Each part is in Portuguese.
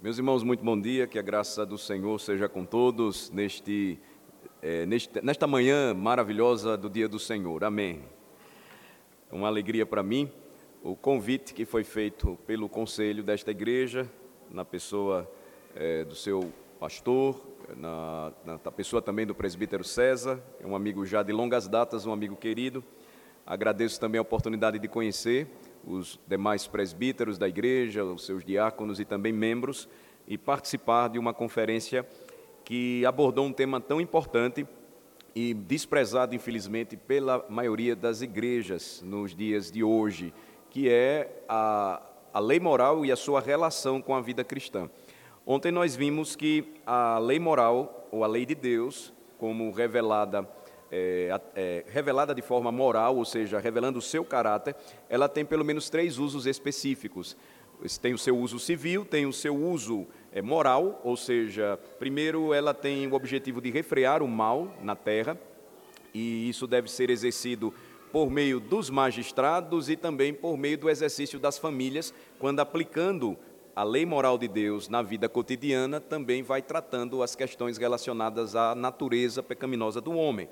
Meus irmãos, muito bom dia, que a graça do Senhor seja com todos neste, é, neste, nesta manhã maravilhosa do dia do Senhor. Amém. É uma alegria para mim o convite que foi feito pelo conselho desta igreja, na pessoa é, do seu pastor, na, na, na pessoa também do presbítero César, é um amigo já de longas datas, um amigo querido. Agradeço também a oportunidade de conhecer os demais presbíteros da igreja, os seus diáconos e também membros, e participar de uma conferência que abordou um tema tão importante e desprezado, infelizmente, pela maioria das igrejas nos dias de hoje, que é a, a lei moral e a sua relação com a vida cristã. Ontem nós vimos que a lei moral, ou a lei de Deus, como revelada é, é, revelada de forma moral, ou seja, revelando o seu caráter, ela tem pelo menos três usos específicos. Tem o seu uso civil, tem o seu uso é, moral, ou seja, primeiro ela tem o objetivo de refrear o mal na terra, e isso deve ser exercido por meio dos magistrados e também por meio do exercício das famílias, quando aplicando a lei moral de Deus na vida cotidiana, também vai tratando as questões relacionadas à natureza pecaminosa do homem.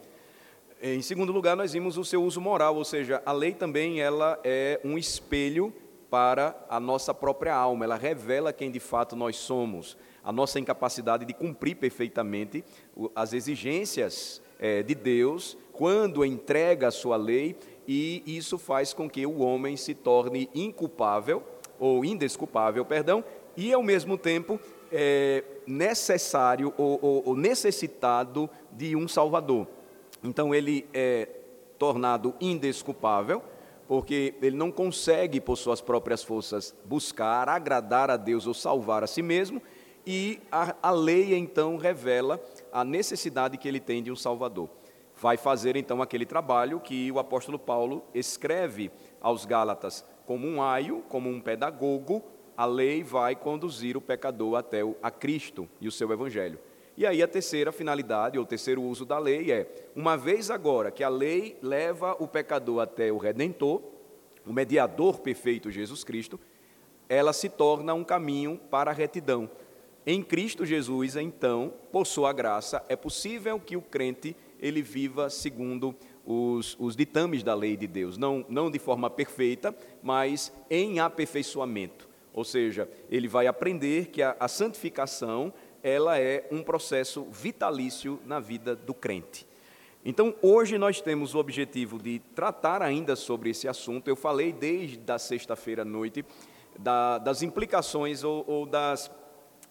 Em segundo lugar, nós vimos o seu uso moral, ou seja, a lei também ela é um espelho para a nossa própria alma, ela revela quem de fato nós somos, a nossa incapacidade de cumprir perfeitamente as exigências é, de Deus quando entrega a sua lei, e isso faz com que o homem se torne inculpável, ou indesculpável, perdão, e ao mesmo tempo é, necessário ou, necessitado de um Salvador. Então ele é tornado indesculpável, porque ele não consegue, por suas próprias forças, buscar, agradar a Deus ou salvar a si mesmo, e a, a lei então revela a necessidade que ele tem de um Salvador. Vai fazer então aquele trabalho que o apóstolo Paulo escreve aos Gálatas, como um aio, como um pedagogo, a lei vai conduzir o pecador até a Cristo e o seu evangelho. E aí a terceira finalidade, ou terceiro uso da lei é, uma vez agora que a lei leva o pecador até o Redentor, o mediador perfeito Jesus Cristo, ela se torna um caminho para a retidão. Em Cristo Jesus, então, por sua graça, é possível que o crente ele viva segundo os, os ditames da lei de Deus, não, não de forma perfeita, mas em aperfeiçoamento. Ou seja, ele vai aprender que a, a santificação ela é um processo vitalício na vida do crente. Então, hoje nós temos o objetivo de tratar ainda sobre esse assunto. Eu falei desde a sexta-feira à noite da, das implicações ou, ou das,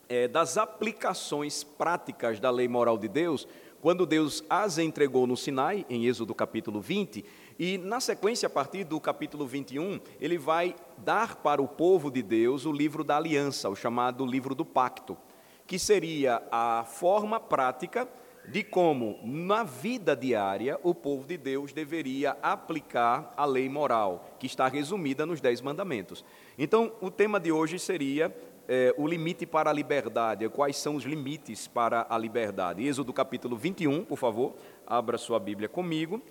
é, das aplicações práticas da lei moral de Deus, quando Deus as entregou no Sinai, em Êxodo capítulo 20, e na sequência, a partir do capítulo 21, ele vai dar para o povo de Deus o livro da aliança, o chamado livro do pacto que seria a forma prática de como, na vida diária, o povo de Deus deveria aplicar a lei moral, que está resumida nos Dez Mandamentos. Então, o tema de hoje seria é, o limite para a liberdade. Quais são os limites para a liberdade? Êxodo capítulo 21, por favor, abra sua Bíblia comigo.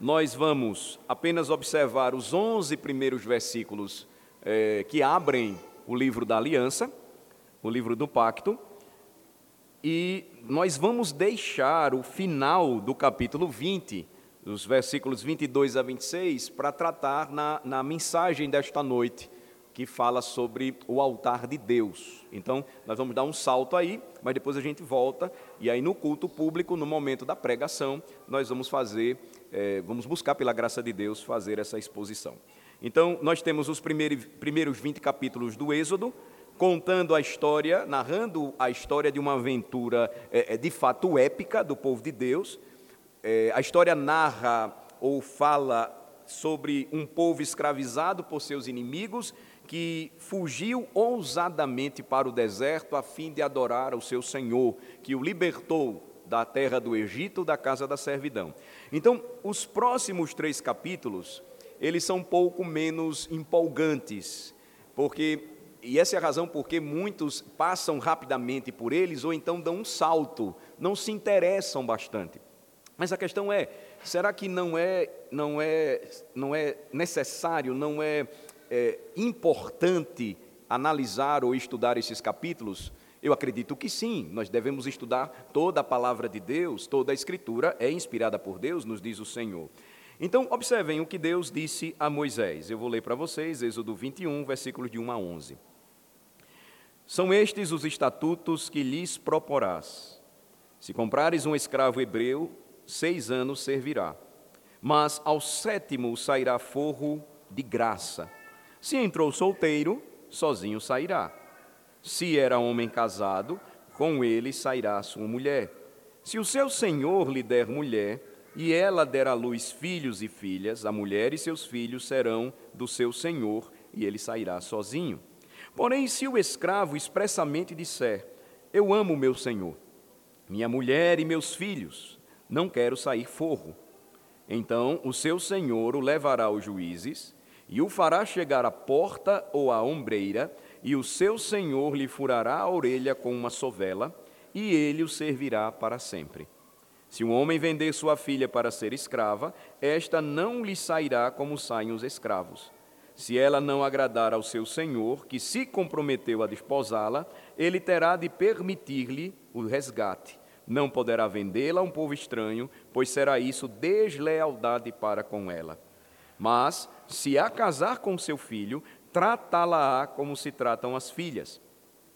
Nós vamos apenas observar os 11 primeiros versículos é, que abrem o livro da aliança o livro do pacto, e nós vamos deixar o final do capítulo 20, os versículos 22 a 26, para tratar na, na mensagem desta noite, que fala sobre o altar de Deus. Então, nós vamos dar um salto aí, mas depois a gente volta, e aí no culto público, no momento da pregação, nós vamos fazer, é, vamos buscar pela graça de Deus fazer essa exposição. Então, nós temos os primeiros, primeiros 20 capítulos do Êxodo, contando a história, narrando a história de uma aventura é, é, de fato épica do povo de Deus. É, a história narra ou fala sobre um povo escravizado por seus inimigos que fugiu ousadamente para o deserto a fim de adorar o seu Senhor, que o libertou da terra do Egito, da casa da servidão. Então, os próximos três capítulos, eles são um pouco menos empolgantes, porque e essa é a razão porque muitos passam rapidamente por eles ou então dão um salto, não se interessam bastante. Mas a questão é, será que não é, não é, não é necessário, não é, é importante analisar ou estudar esses capítulos? Eu acredito que sim, nós devemos estudar toda a palavra de Deus, toda a Escritura é inspirada por Deus, nos diz o Senhor. Então, observem o que Deus disse a Moisés. Eu vou ler para vocês, Êxodo 21, versículos de 1 a 11. São estes os estatutos que lhes proporás. Se comprares um escravo hebreu, seis anos servirá, mas ao sétimo sairá forro de graça. Se entrou solteiro, sozinho sairá. Se era homem casado, com ele sairá sua mulher. Se o seu senhor lhe der mulher, e ela der à luz filhos e filhas, a mulher e seus filhos serão do seu senhor, e ele sairá sozinho. Porém, se o escravo expressamente disser: Eu amo meu senhor, minha mulher e meus filhos, não quero sair forro. Então o seu senhor o levará aos juízes e o fará chegar à porta ou à ombreira, e o seu senhor lhe furará a orelha com uma sovela, e ele o servirá para sempre. Se um homem vender sua filha para ser escrava, esta não lhe sairá como saem os escravos. Se ela não agradar ao seu senhor, que se comprometeu a desposá-la, ele terá de permitir-lhe o resgate não poderá vendê-la a um povo estranho, pois será isso deslealdade para com ela. Mas, se a casar com seu filho, tratá-la-á como se tratam as filhas.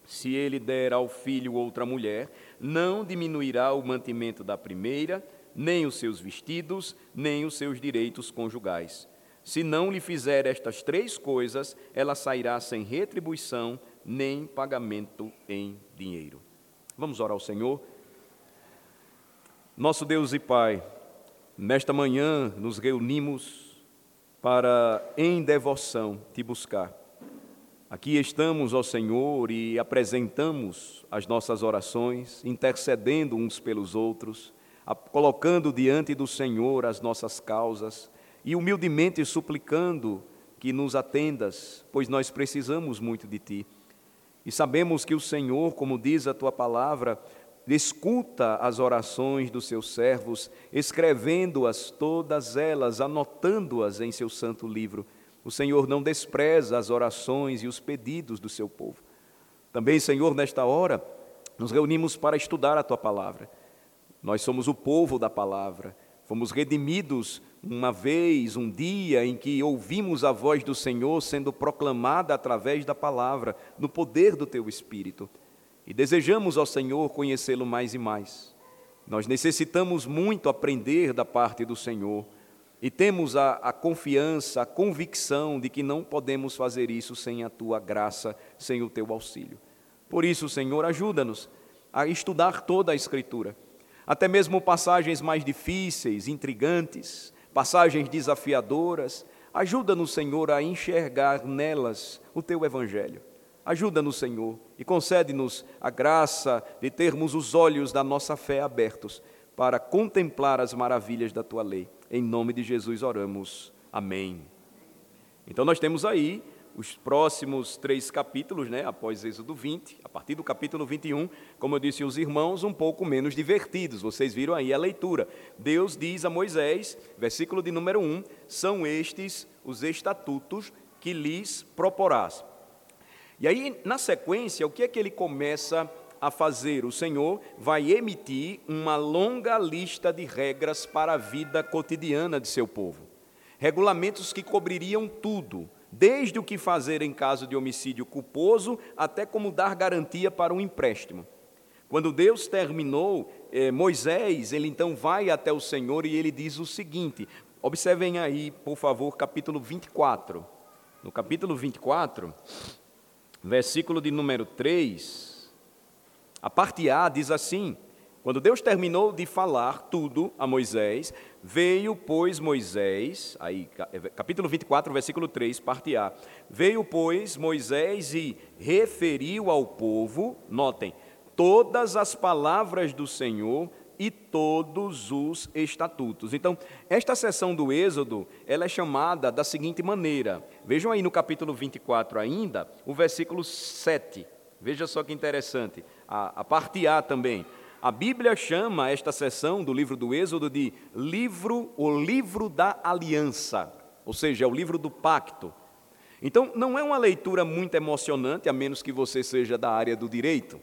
Se ele der ao filho outra mulher, não diminuirá o mantimento da primeira, nem os seus vestidos, nem os seus direitos conjugais. Se não lhe fizer estas três coisas, ela sairá sem retribuição, nem pagamento em dinheiro. Vamos orar ao Senhor. Nosso Deus e Pai, nesta manhã nos reunimos para, em devoção, te buscar. Aqui estamos, ó Senhor, e apresentamos as nossas orações, intercedendo uns pelos outros, colocando diante do Senhor as nossas causas e humildemente suplicando que nos atendas, pois nós precisamos muito de Ti. E sabemos que o Senhor, como diz a Tua palavra, escuta as orações dos seus servos, escrevendo-as todas elas, anotando-as em seu santo livro. O Senhor não despreza as orações e os pedidos do seu povo. Também, Senhor, nesta hora, nos reunimos para estudar a tua palavra. Nós somos o povo da palavra. Fomos redimidos uma vez, um dia em que ouvimos a voz do Senhor sendo proclamada através da palavra, no poder do teu espírito. E desejamos ao Senhor conhecê-lo mais e mais. Nós necessitamos muito aprender da parte do Senhor e temos a, a, confiança, a convicção de que não podemos fazer isso sem a tua graça, sem o teu auxílio. Por isso, Senhor, ajuda-nos a estudar toda a Escritura, até mesmo passagens mais difíceis, intrigantes, passagens desafiadoras. Ajuda-nos, Senhor, a enxergar nelas o teu Evangelho. Ajuda-nos, Senhor, e concede-nos a graça de termos os olhos da nossa fé abertos para contemplar as maravilhas da tua lei. Em nome de Jesus oramos. Amém. Então nós temos aí os próximos três capítulos, né, após Êxodo 20, a partir do capítulo 21, como eu disse os irmãos, um pouco menos divertidos. Vocês viram aí a leitura. Deus diz a Moisés, versículo de número 1, são estes os estatutos que lhes proporás. E aí, na sequência, o que é que ele começa a fazer? O Senhor vai emitir uma longa lista de regras para a vida cotidiana de seu povo. Regulamentos que cobririam tudo, desde o que fazer em caso de homicídio culposo até como dar garantia para um empréstimo. Quando Deus terminou, eh, Moisés, ele então vai até o Senhor e ele diz o seguinte: observem aí, por favor, capítulo 24. No capítulo 24, versículo de número 3, a parte A diz assim: Quando Deus terminou de falar tudo a Moisés, veio, pois, Moisés, aí, é, capítulo 24, versículo 3, parte A. Veio, pois, Moisés e referiu ao povo, notem, todas as palavras do Senhor e todos os estatutos. Então, esta seção do Êxodo, ela é chamada da seguinte maneira. Vejam aí no capítulo 24 ainda, o versículo 7. Veja só que interessante. A, a parte A também. A Bíblia chama esta seção do livro do Êxodo de livro, o livro da aliança, ou seja, é o livro do pacto. Então, não é uma leitura muito emocionante, a menos que você seja da área do direito.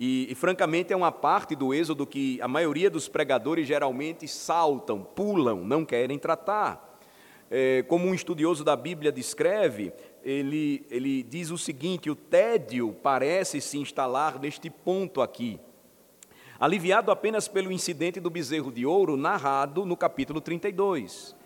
E, e, francamente, é uma parte do Êxodo que a maioria dos pregadores geralmente saltam, pulam, não querem tratar. É, como um estudioso da Bíblia descreve, ele, ele diz o seguinte: o tédio parece se instalar neste ponto aqui, aliviado apenas pelo incidente do bezerro de ouro narrado no capítulo 32.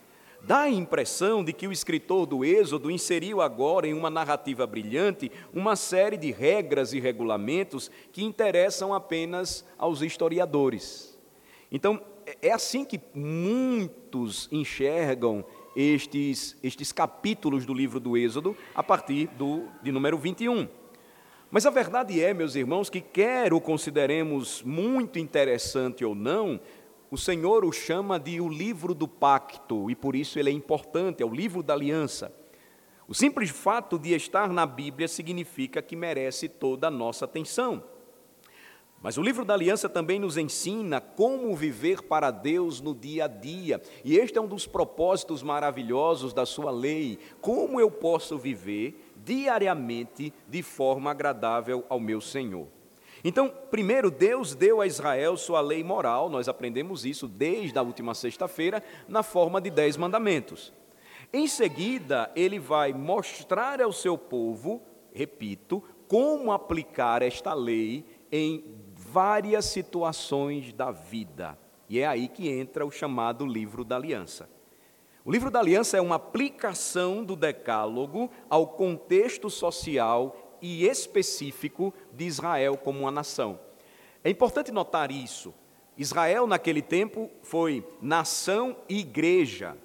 Dá a impressão de que o escritor do Êxodo inseriu agora em uma narrativa brilhante uma série de regras e regulamentos que interessam apenas aos historiadores. Então, é assim que muitos enxergam estes, estes capítulos do livro do Êxodo a partir do, de número 21. Mas a verdade é, meus irmãos, que quer o consideremos muito interessante ou não, o Senhor o chama de o livro do pacto, e por isso ele é importante, é o livro da aliança. O simples fato de estar na Bíblia significa que merece toda a nossa atenção. Mas o livro da aliança também nos ensina como viver para Deus no dia a dia, e este é um dos propósitos maravilhosos da sua lei. Como eu posso viver diariamente de forma agradável ao meu Senhor? Então, primeiro, Deus deu a Israel sua lei moral, nós aprendemos isso desde a última sexta-feira, na forma de dez mandamentos. Em seguida, ele vai mostrar ao seu povo, repito, como aplicar esta lei em várias situações da vida. E é aí que entra o chamado livro da aliança. O livro da aliança é uma aplicação do decálogo ao contexto social e específico de Israel como uma nação. É importante notar isso. Israel, naquele tempo, foi nação e igreja.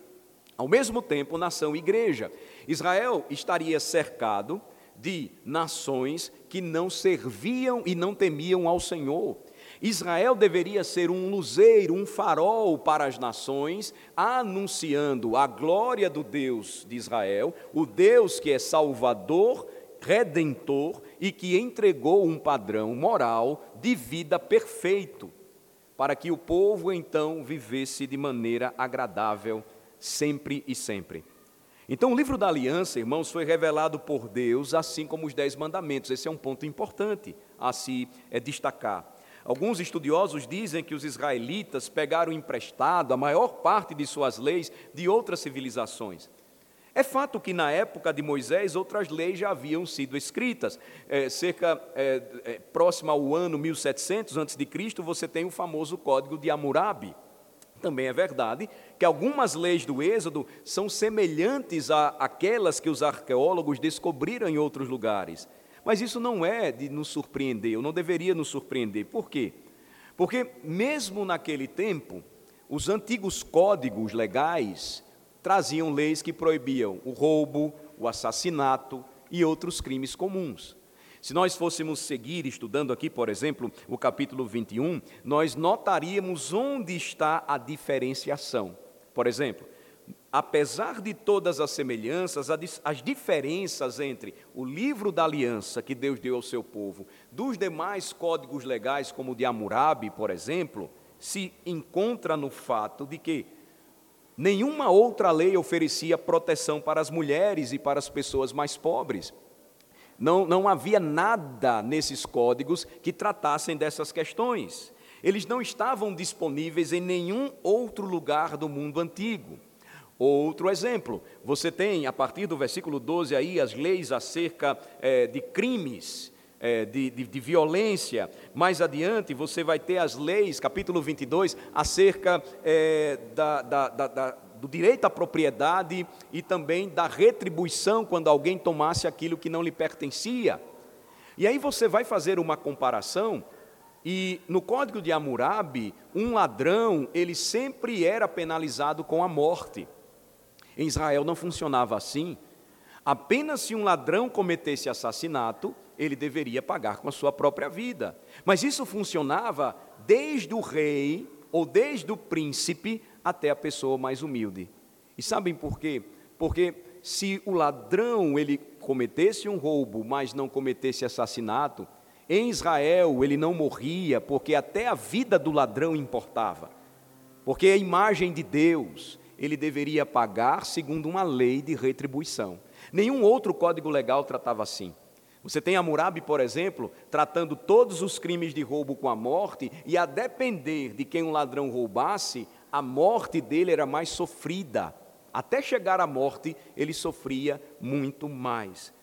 Ao mesmo tempo, nação e igreja. Israel estaria cercado de nações que não serviam e não temiam ao Senhor. Israel deveria ser um luzeiro, um farol para as nações, anunciando a glória do Deus de Israel, o Deus que é salvador redentor e que entregou um padrão moral de vida perfeito, para que o povo então vivesse de maneira agradável sempre e sempre. Então, o livro da aliança, irmãos, foi revelado por Deus, assim como os Dez Mandamentos. Esse é um ponto importante a se é, destacar. Alguns estudiosos dizem que os israelitas pegaram emprestado a maior parte de suas leis de outras civilizações. É fato que na época de Moisés outras leis já haviam sido escritas. É, cerca é, é, próximo ao ano 1700 a.C., você tem o famoso Código de Hammurabi. Também é verdade que algumas leis do Êxodo são semelhantes àquelas que os arqueólogos descobriram em outros lugares. Mas isso não é de nos surpreender, ou não deveria nos surpreender. Por quê? Porque, mesmo naquele tempo, os antigos códigos legais traziam leis que proibiam o roubo, o assassinato e outros crimes comuns. Se nós fôssemos seguir estudando aqui, por exemplo, o capítulo 21, nós notaríamos onde está a diferenciação. Por exemplo, apesar de todas as semelhanças, as diferenças entre o livro da aliança que Deus deu ao seu povo, dos demais códigos legais, como o de Hammurabi, por exemplo, se encontra no fato de que Nenhuma outra lei oferecia proteção para as mulheres e para as pessoas mais pobres. Não, não havia nada nesses códigos que tratassem dessas questões. Eles não estavam disponíveis em nenhum outro lugar do mundo antigo. Outro exemplo, você tem, a partir do versículo 12 aí, as leis acerca é, de crimes, é, de, de, de, violência. Mais adiante, você vai ter as leis, capítulo 22, acerca é, da, da, da, do direito à propriedade e também da retribuição quando alguém tomasse aquilo que não lhe pertencia. E aí você vai fazer uma comparação e no código de Hammurabi, um ladrão, ele sempre era penalizado com a morte. Em Israel não funcionava assim. Apenas se um ladrão cometesse assassinato, ele deveria pagar com a sua própria vida. Mas isso funcionava desde o rei ou desde o príncipe até a pessoa mais humilde. E sabem por quê? Porque se o ladrão ele cometesse um roubo, mas não cometesse assassinato, em Israel ele não morria, porque até a vida do ladrão importava. Porque a imagem de Deus, ele deveria pagar segundo uma lei de retribuição. Nenhum outro código legal tratava assim. Você tem Hammurabi, por exemplo, tratando todos os crimes de roubo com a morte, e a depender de quem um ladrão roubasse, a morte dele era mais sofrida. Até chegar à morte, ele sofria muito mais.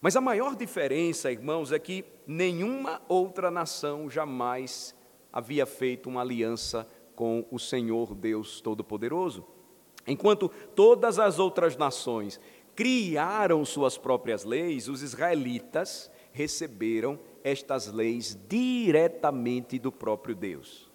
Mas a maior diferença, irmãos, é que nenhuma outra nação jamais havia feito uma aliança com o Senhor Deus Todo-Poderoso. Enquanto todas as outras nações criaram suas próprias leis, os israelitas receberam estas leis diretamente do próprio Deus.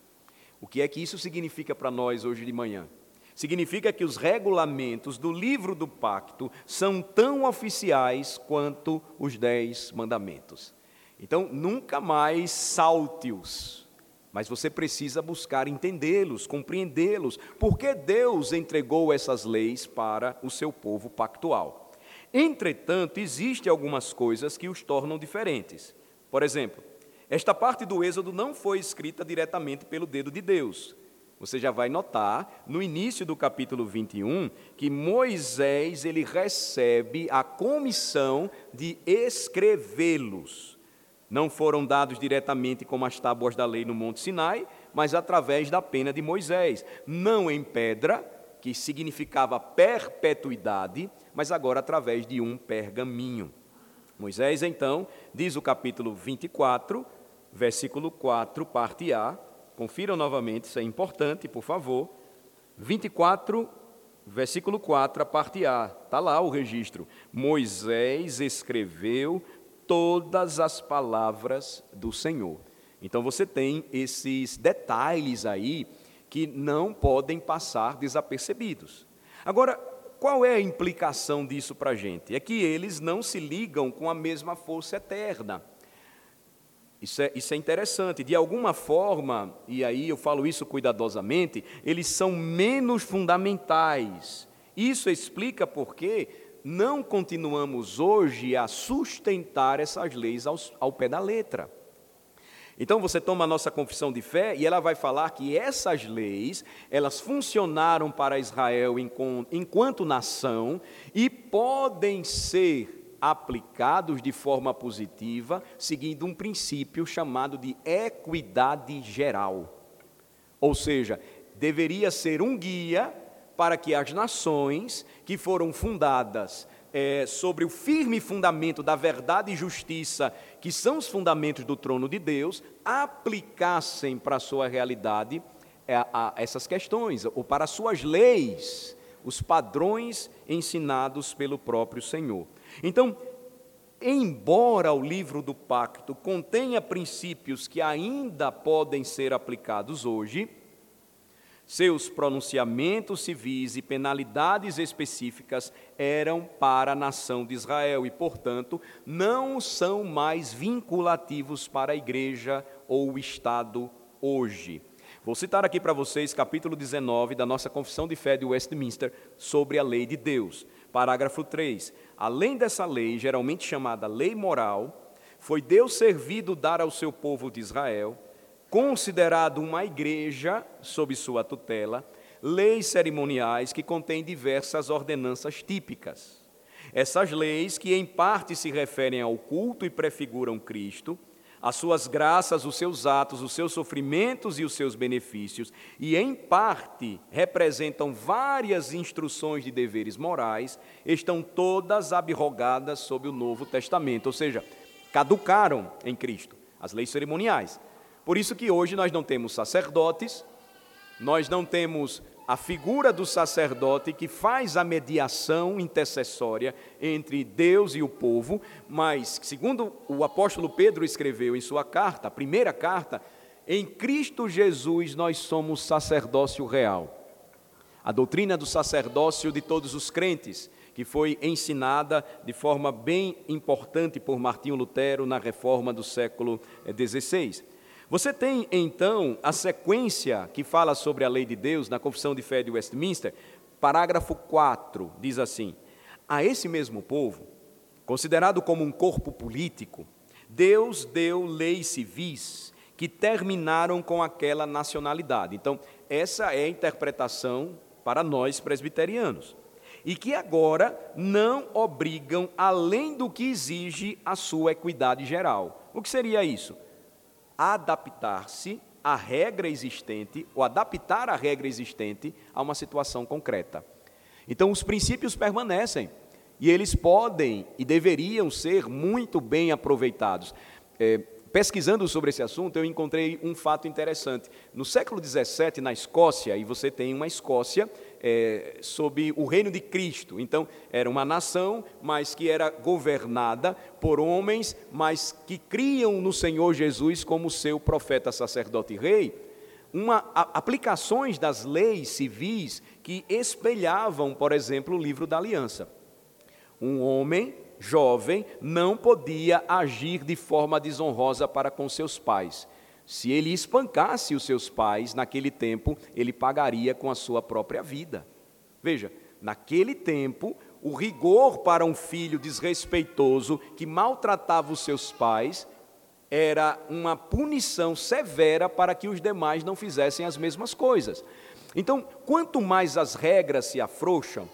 O que é que isso significa para nós hoje de manhã? Significa que os regulamentos do livro do pacto são tão oficiais quanto os dez mandamentos. Então, nunca mais salte-os, mas você precisa buscar entendê-los, compreendê-los, porque Deus entregou essas leis para o seu povo pactual. Entretanto, existem algumas coisas que os tornam diferentes. Por exemplo, esta parte do Êxodo não foi escrita diretamente pelo dedo de Deus, você já vai notar no início do capítulo 21 que Moisés ele recebe a comissão de escrevê-los. Não foram dados diretamente como as tábuas da lei no Monte Sinai, mas através da pena de Moisés, não em pedra, que significava perpetuidade, mas agora através de um pergaminho. Moisés, então, diz o capítulo 24, versículo 4, parte A, Confiram novamente, isso é importante, por favor. 24, versículo 4, a parte A. Está lá o registro. Moisés escreveu todas as palavras do Senhor. Então você tem esses detalhes aí que não podem passar desapercebidos. Agora, qual é a implicação disso para a gente? É que eles não se ligam com a mesma força eterna. Isso é, isso é interessante. De alguma forma, e aí eu falo isso cuidadosamente, eles são menos fundamentais. Isso explica por que não continuamos hoje a sustentar essas leis ao, ao pé da letra. Então você toma a nossa confissão de fé e ela vai falar que essas leis, elas funcionaram para Israel enquanto nação e podem ser aplicados de forma positiva, seguindo um princípio chamado de equidade geral. Ou seja, deveria ser um guia para que as nações que foram fundadas é, sobre o firme fundamento da verdade e justiça, que são os fundamentos do trono de Deus, aplicassem para a sua realidade é, a, essas questões, ou para suas leis, os padrões ensinados pelo próprio Senhor. Então, embora o livro do pacto contenha princípios que ainda podem ser aplicados hoje, seus pronunciamentos civis e penalidades específicas eram para a nação de Israel e, portanto, não são mais vinculativos para a igreja ou o Estado hoje. Vou citar aqui para vocês capítulo 19 da nossa Confissão de Fé de Westminster sobre a lei de Deus. Parágrafo 3. Além dessa lei, geralmente chamada lei moral, foi Deus servido dar ao seu povo de Israel, considerado uma igreja sob sua tutela, leis cerimoniais que contêm diversas ordenanças típicas. Essas leis, que em parte se referem ao culto e prefiguram Cristo, as suas graças, os seus atos, os seus sofrimentos e os seus benefícios, e em parte representam várias instruções de deveres morais, estão todas abrogadas sob o Novo Testamento, ou seja, caducaram em Cristo as leis cerimoniais. Por isso que hoje nós não temos sacerdotes, nós não temos a figura do sacerdote que faz a mediação intercessória entre Deus e o povo, mas, segundo o apóstolo Pedro escreveu em sua carta, a primeira carta, em Cristo Jesus nós somos sacerdócio real. A doutrina do sacerdócio de todos os crentes, que foi ensinada de forma bem importante por Martinho Lutero na reforma do século XVI. Você tem então a sequência que fala sobre a lei de Deus na Confissão de Fé de Westminster, parágrafo 4, diz assim: A esse mesmo povo, considerado como um corpo político, Deus deu leis civis que terminaram com aquela nacionalidade. Então, essa é a interpretação para nós presbiterianos. e que agora não obrigam além do que exige a sua equidade geral. O que seria isso? Adaptar-se à regra existente, ou adaptar a regra existente a uma situação concreta. Então, os princípios permanecem e eles podem e deveriam ser muito bem aproveitados. É, pesquisando sobre esse assunto, eu encontrei um fato interessante. No século XVII, na Escócia, e você tem uma Escócia é, sob o reino de Cristo. Então, era uma nação, mas que era governada por homens, mas que criam no Senhor Jesus como seu profeta, sacerdote e rei. Uma, a, aplicações das leis civis que espelhavam, por exemplo, o livro da aliança. Um homem jovem não podia agir de forma desonrosa para com seus pais. Se ele espancasse os seus pais naquele tempo, ele pagaria com a sua própria vida. Veja, naquele tempo, o rigor para um filho desrespeitoso que maltratava os seus pais era uma punição severa para que os demais não fizessem as mesmas coisas. Então, quanto mais as regras se afrouxam,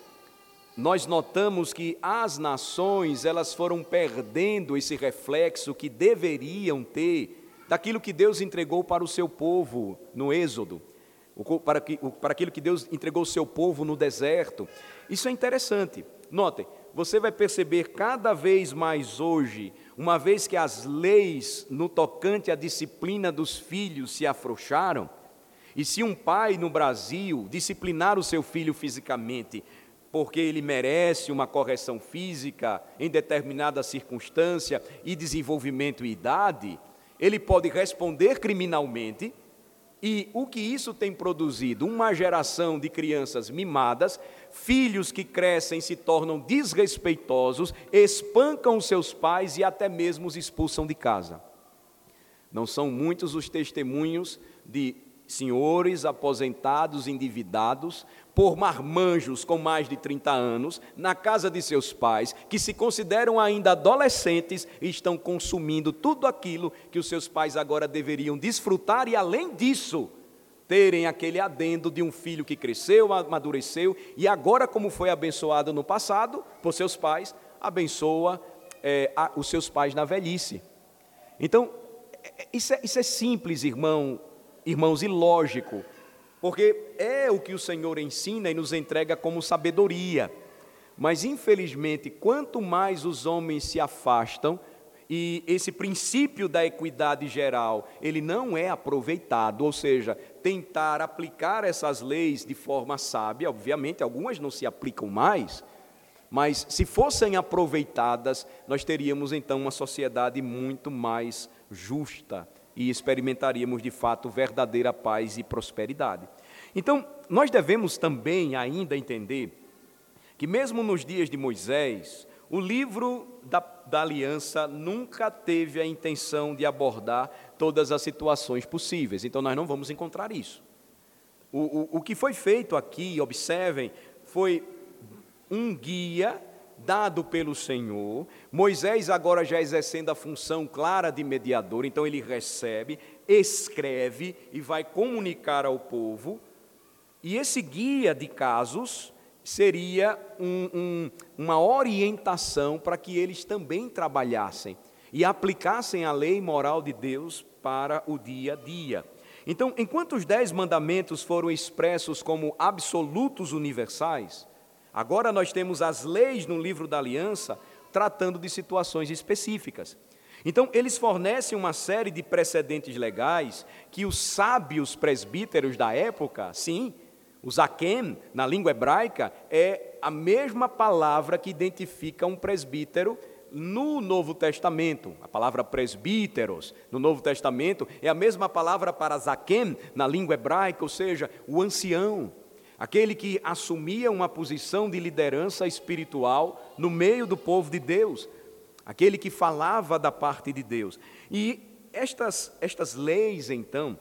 nós notamos que as nações elas foram perdendo esse reflexo que deveriam ter daquilo que Deus entregou para o seu povo no Êxodo, para, que, para aquilo que Deus entregou ao seu povo no deserto. Isso é interessante. Notem, você vai perceber cada vez mais hoje, uma vez que as leis no tocante à disciplina dos filhos se afrouxaram, e se um pai no Brasil disciplinar o seu filho fisicamente porque ele merece uma correção física em determinada circunstância e desenvolvimento e idade, ele pode responder criminalmente. E o que isso tem produzido? Uma geração de crianças mimadas, filhos que crescem se tornam desrespeitosos, espancam seus pais e até mesmo os expulsam de casa. Não são muitos os testemunhos de senhores aposentados, endividados, por marmanjos com mais de 30 anos, na casa de seus pais, que se consideram ainda adolescentes e estão consumindo tudo aquilo que os seus pais agora deveriam desfrutar e, além disso, terem aquele adendo de um filho que cresceu, amadureceu e agora, como foi abençoado no passado por seus pais, abençoa é, a, os seus pais na velhice. Então, é, é, isso é, isso é simples, irmão, irmãos, e lógico porque é o que o Senhor ensina e nos entrega como sabedoria. Mas, infelizmente, quanto mais os homens se afastam, e esse princípio da equidade geral, ele não é aproveitado, ou seja, tentar aplicar essas leis de forma sábia, obviamente algumas não se aplicam mais, mas se fossem aproveitadas, nós teríamos então uma sociedade muito mais justa e experimentaríamos de fato verdadeira paz e prosperidade. Então, nós devemos também ainda entender que, mesmo nos dias de Moisés, o livro da, da, aliança nunca teve a intenção de abordar todas as situações possíveis, então nós não vamos encontrar isso. O, o, o que foi feito aqui, observem, foi um guia dado pelo Senhor. Moisés agora já exercendo a função clara de mediador, então ele recebe, escreve e vai comunicar ao povo e esse guia de casos seria um, um, uma orientação para que eles também trabalhassem e aplicassem a lei moral de Deus para o dia a dia. Então, enquanto os dez mandamentos foram expressos como absolutos universais, agora nós temos as leis no livro da aliança tratando de situações específicas. Então, eles fornecem uma série de precedentes legais que os sábios presbíteros da época, sim, o zaquem, na língua hebraica, é a mesma palavra que identifica um presbítero no Novo Testamento. A palavra presbíteros no Novo Testamento é a mesma palavra para zaquem na língua hebraica, ou seja, o ancião, aquele que assumia uma posição de liderança espiritual no meio do povo de Deus, aquele que falava da parte de Deus. E estas, estas leis, então,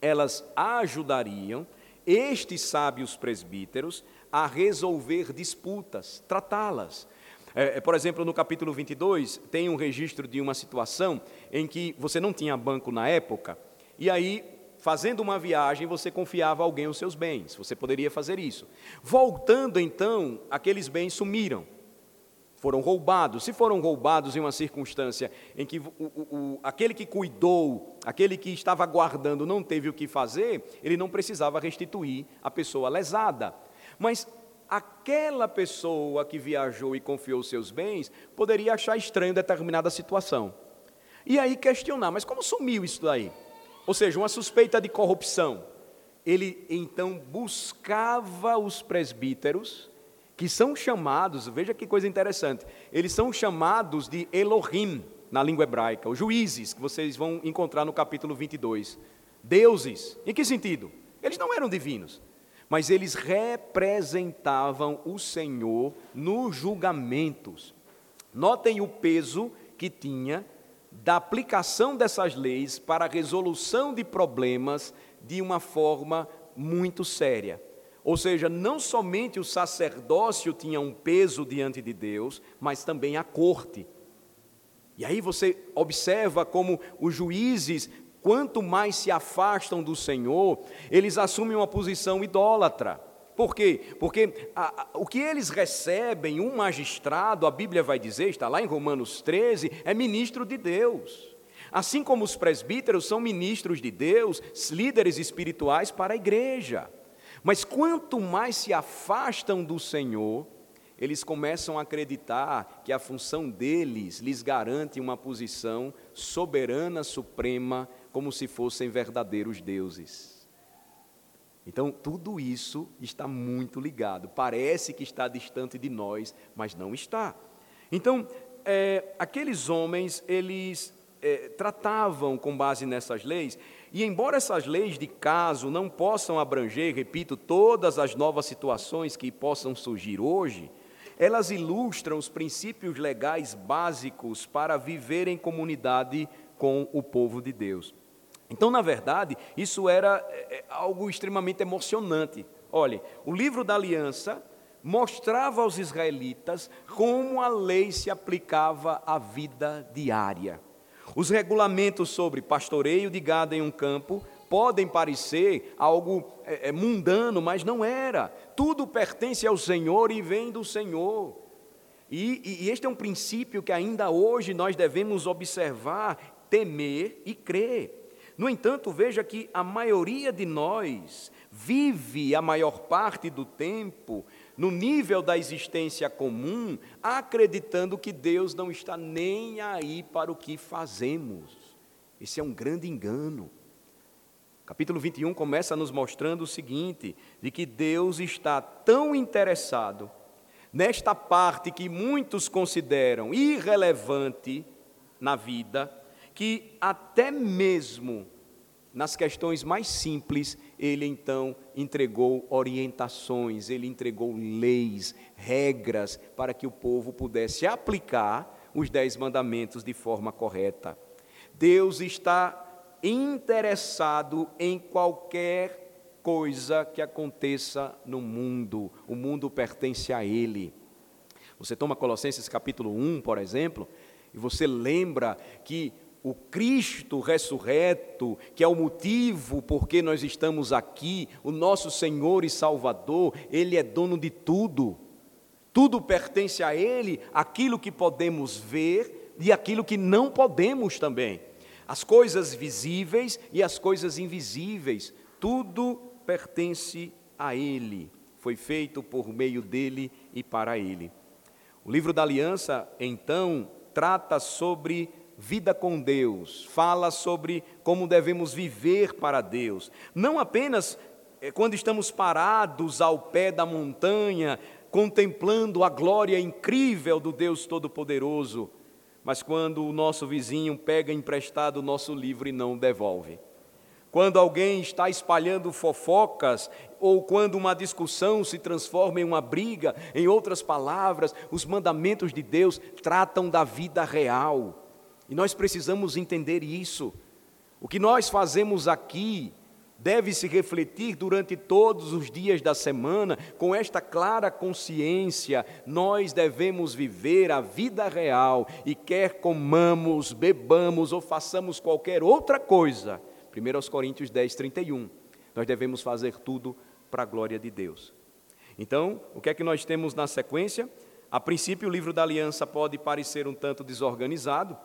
elas ajudariam estes sábios presbíteros a resolver disputas, tratá-las. É, é, por exemplo, no capítulo 22, tem um registro de uma situação em que você não tinha banco na época, e aí fazendo uma viagem, você confiava a alguém os seus bens, você poderia fazer isso. Voltando então, aqueles bens sumiram, foram roubados. Se foram roubados em uma circunstância em que o, o, o, aquele que cuidou, aquele que estava guardando, não teve o que fazer, ele não precisava restituir a pessoa lesada. Mas aquela pessoa que viajou e confiou seus bens poderia achar estranho determinada situação. E aí questionar, mas como sumiu isso daí? Ou seja, uma suspeita de corrupção. Ele então buscava os presbíteros, que são chamados, veja que coisa interessante, eles são chamados de Elohim na língua hebraica, os juízes, que vocês vão encontrar no capítulo 22. Deuses. Em que sentido? Eles não eram divinos, mas eles representavam o Senhor nos julgamentos. Notem o peso que tinha da aplicação dessas leis para a resolução de problemas de uma forma muito séria. Ou seja, não somente o sacerdócio tinha um peso diante de Deus, mas também a corte. E aí você observa como os juízes quanto mais se afastam do Senhor, eles assumem uma posição idólatra. Por quê? Porque a, a, o que eles recebem, um magistrado, a Bíblia vai dizer, está lá em Romanos 13, é ministro de Deus. Assim como os presbíteros são ministros de Deus, líderes espirituais para a igreja. Mas quanto mais se afastam do Senhor, eles começam a acreditar que a função deles lhes garante uma posição soberana, suprema, como se fossem verdadeiros deuses. Então, tudo isso está muito ligado. Parece que está distante de nós, mas não está. Então, é, aqueles homens, eles é, tratavam com base nessas leis, e embora essas leis de caso não possam abranger, repito, todas as novas situações que possam surgir hoje, elas ilustram os princípios legais básicos para viver em comunidade com o povo de Deus. Então, na verdade, isso era é, é, algo extremamente emocionante. Olhe, o livro da aliança mostrava aos israelitas como a lei se aplicava à vida diária. Os regulamentos sobre pastoreio de gado em um campo podem parecer algo é, mundano, mas não era. Tudo pertence ao Senhor e vem do Senhor. E, e este é um princípio que ainda hoje nós devemos observar, temer e crer. No entanto, veja que a maioria de nós vive a maior parte do tempo no nível da existência comum, acreditando que Deus não está nem aí para o que fazemos. Esse é um grande engano. Capítulo 21 começa nos mostrando o seguinte: de que Deus está tão interessado nesta parte que muitos consideram irrelevante na vida, que até mesmo nas questões mais simples, ele então entregou orientações, ele entregou leis, regras, para que o povo pudesse aplicar os dez mandamentos de forma correta. Deus está interessado em qualquer coisa que aconteça no mundo, o mundo pertence a Ele. Você toma Colossenses capítulo 1, por exemplo, e você lembra que o Cristo ressurreto, que é o motivo por que nós estamos aqui, o nosso Senhor e Salvador, Ele é dono de tudo. Tudo pertence a Ele, aquilo que podemos ver e aquilo que não podemos também. As coisas visíveis e as coisas invisíveis, tudo pertence a Ele. Foi feito por meio dele e para Ele. O livro da aliança, então, trata sobre vida com Deus, fala sobre como devemos viver para Deus, não apenas eh, quando estamos parados ao pé da montanha, contemplando a glória incrível do Deus Todo-Poderoso, mas quando o nosso vizinho pega emprestado o nosso livro e não devolve. Quando alguém está espalhando fofocas, ou quando uma discussão se transforma em uma briga, em outras palavras, os mandamentos de Deus tratam da vida real e nós precisamos entender isso. O que nós fazemos aqui deve se refletir durante todos os dias da semana, com esta clara consciência, nós devemos viver a vida real e quer comamos, bebamos ou façamos qualquer outra coisa, 1 Coríntios 10, 31. Nós devemos fazer tudo para a glória de Deus. Então, o que é que nós temos na sequência? A princípio, o livro da aliança pode parecer um tanto desorganizado,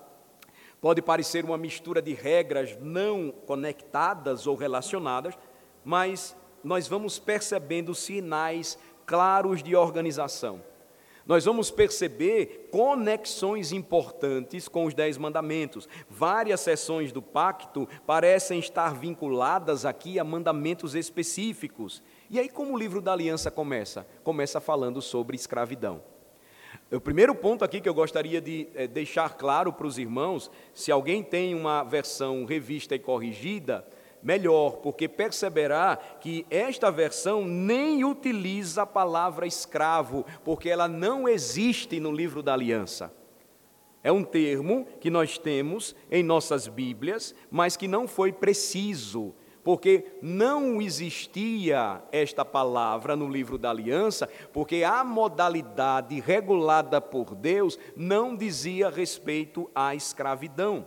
pode parecer uma mistura de regras não conectadas ou relacionadas, mas nós vamos percebendo sinais claros de organização. Nós vamos perceber conexões importantes com os Dez Mandamentos. Várias seções do pacto parecem estar vinculadas aqui a mandamentos específicos. E aí, como o livro da aliança começa? Começa falando sobre escravidão. O primeiro ponto aqui que eu gostaria de é, deixar claro para os irmãos, se alguém tem uma versão revista e corrigida, melhor, porque perceberá que esta versão nem utiliza a palavra escravo, porque ela não existe no livro da aliança. É um termo que nós temos em nossas Bíblias, mas que não foi preciso porque não existia esta palavra no livro da aliança, porque a modalidade regulada por Deus não dizia respeito à escravidão.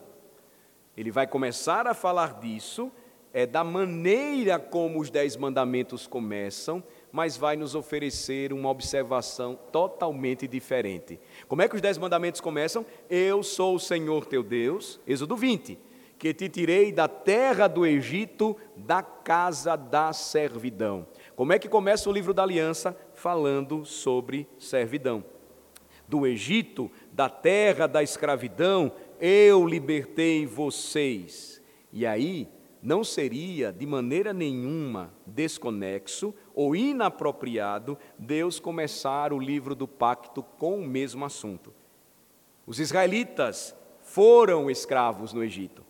Ele vai começar a falar disso, é da maneira como os dez mandamentos começam, mas vai nos oferecer uma observação totalmente diferente. Como é que os dez mandamentos começam? Eu sou o Senhor teu Deus, Êxodo 20 que te tirei da terra do Egito, da casa da servidão. Como é que começa o livro da aliança? Falando sobre servidão. Do Egito, da terra da escravidão, eu libertei vocês. E aí, não seria de maneira nenhuma desconexo ou inapropriado Deus começar o livro do pacto com o mesmo assunto. Os israelitas foram escravos no Egito.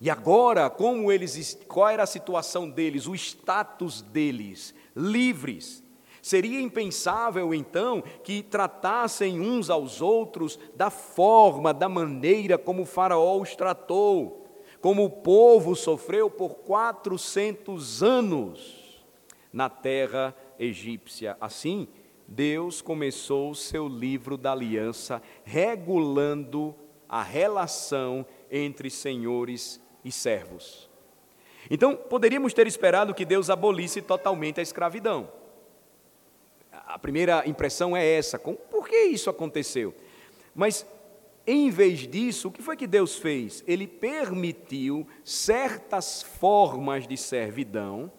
E agora, como eles, qual era a situação deles, o status deles, livres? Seria impensável então que tratassem uns aos outros da forma, da maneira como o Faraó os tratou, como o povo sofreu por 400 anos na terra egípcia. Assim, Deus começou o seu livro da aliança regulando a relação entre senhores e servos. Então, poderíamos ter esperado que Deus abolisse totalmente a escravidão. A primeira impressão é essa: por que isso aconteceu? Mas, em vez disso, o que foi que Deus fez? Ele permitiu certas formas de servidão,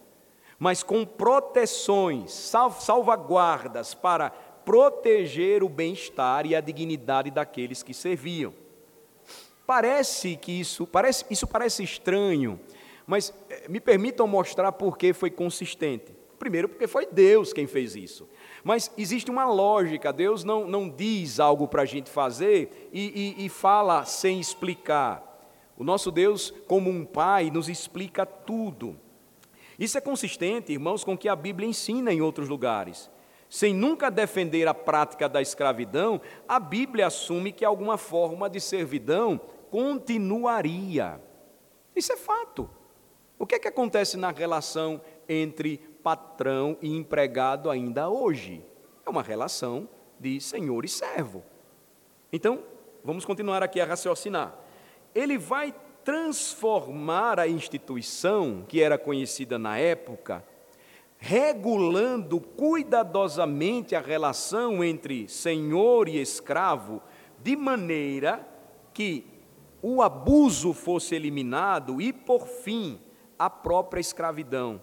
mas com proteções, salvaguardas para proteger o bem-estar e a dignidade daqueles que serviam. Parece que isso parece, isso parece estranho, mas eh, me permitam mostrar por que foi consistente. Primeiro, porque foi Deus quem fez isso. Mas existe uma lógica, Deus não, não diz algo para a gente fazer e, e, e fala sem explicar. O nosso Deus, como um pai, nos explica tudo. Isso é consistente, irmãos, com o que a Bíblia ensina em outros lugares. Sem nunca defender a prática da escravidão, a Bíblia assume que alguma forma de servidão continuaria. Isso é fato. O que é que acontece na relação entre patrão e empregado ainda hoje? É uma relação de senhor e servo. Então, vamos continuar aqui a raciocinar. Ele vai transformar a instituição que era conhecida na época, regulando cuidadosamente a relação entre senhor e escravo, de maneira que o abuso fosse eliminado e, por fim, a própria escravidão,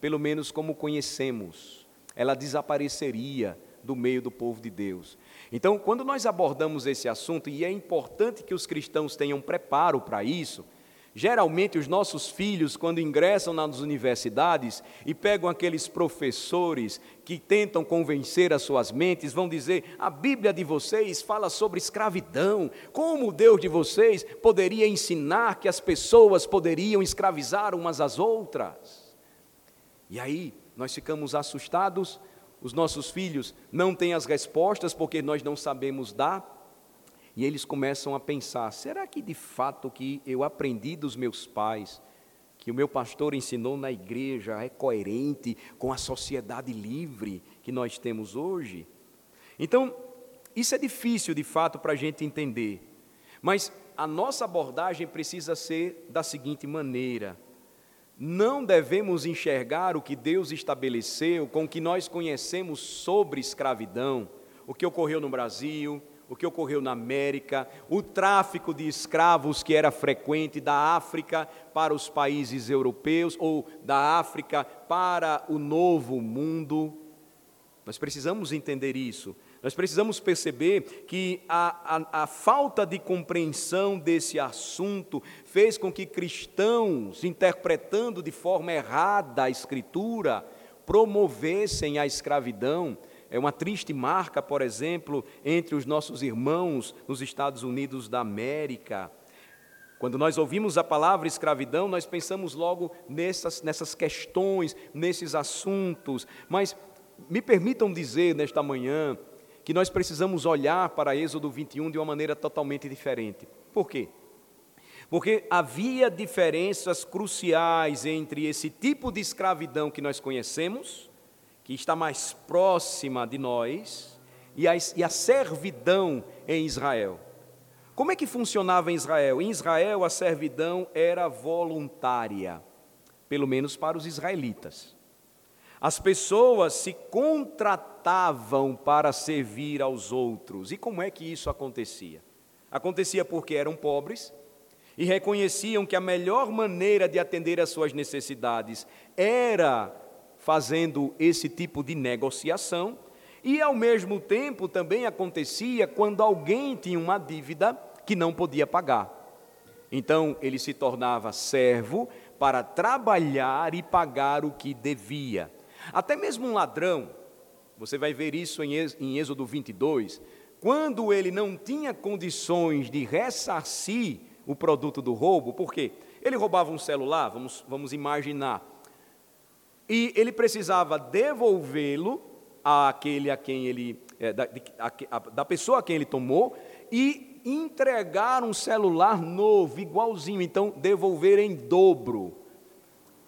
pelo menos como conhecemos, ela desapareceria do meio do povo de Deus. Então, quando nós abordamos esse assunto, e é importante que os cristãos tenham preparo para isso, Geralmente, os nossos filhos, quando ingressam nas universidades e pegam aqueles professores que tentam convencer as suas mentes, vão dizer: a Bíblia de vocês fala sobre escravidão. Como o Deus de vocês poderia ensinar que as pessoas poderiam escravizar umas às outras? E aí, nós ficamos assustados, os nossos filhos não têm as respostas porque nós não sabemos dar. E eles começam a pensar: será que de fato que eu aprendi dos meus pais, que o meu pastor ensinou na igreja, é coerente com a sociedade livre que nós temos hoje? Então, isso é difícil de fato para a gente entender, mas a nossa abordagem precisa ser da seguinte maneira: não devemos enxergar o que Deus estabeleceu com o que nós conhecemos sobre escravidão, o que ocorreu no Brasil, o que ocorreu na América, o tráfico de escravos que era frequente da África para os países europeus ou da África para o novo mundo. Nós precisamos entender isso. Nós precisamos perceber que a, a, a, falta de compreensão desse assunto fez com que cristãos, interpretando de forma errada a Escritura, promovessem a escravidão. É uma triste marca, por exemplo, entre os nossos irmãos nos Estados Unidos da América. Quando nós ouvimos a palavra escravidão, nós pensamos logo nessas, nessas questões, nesses assuntos. Mas me permitam dizer nesta manhã que nós precisamos olhar para Êxodo 21 de uma maneira totalmente diferente. Por quê? Porque havia diferenças cruciais entre esse tipo de escravidão que nós conhecemos, que está mais próxima de nós, e a, e a servidão em Israel. Como é que funcionava em Israel? Em Israel, a servidão era voluntária, pelo menos para os israelitas. As pessoas se contratavam para servir aos outros. E como é que isso acontecia? Acontecia porque eram pobres e reconheciam que a melhor maneira de atender às suas necessidades era fazendo esse tipo de negociação, e ao mesmo tempo também acontecia quando alguém tinha uma dívida que não podia pagar. Então ele se tornava servo para trabalhar e pagar o que devia. Até mesmo um ladrão, você vai ver isso em Êxodo 22, quando ele não tinha condições de ressarcir o produto do roubo, por quê? Ele roubava um celular, vamos, vamos imaginar, e ele precisava devolvê-lo àquele a quem ele, é, da, a, da pessoa a quem ele tomou, e entregar um celular novo, igualzinho, então devolver em dobro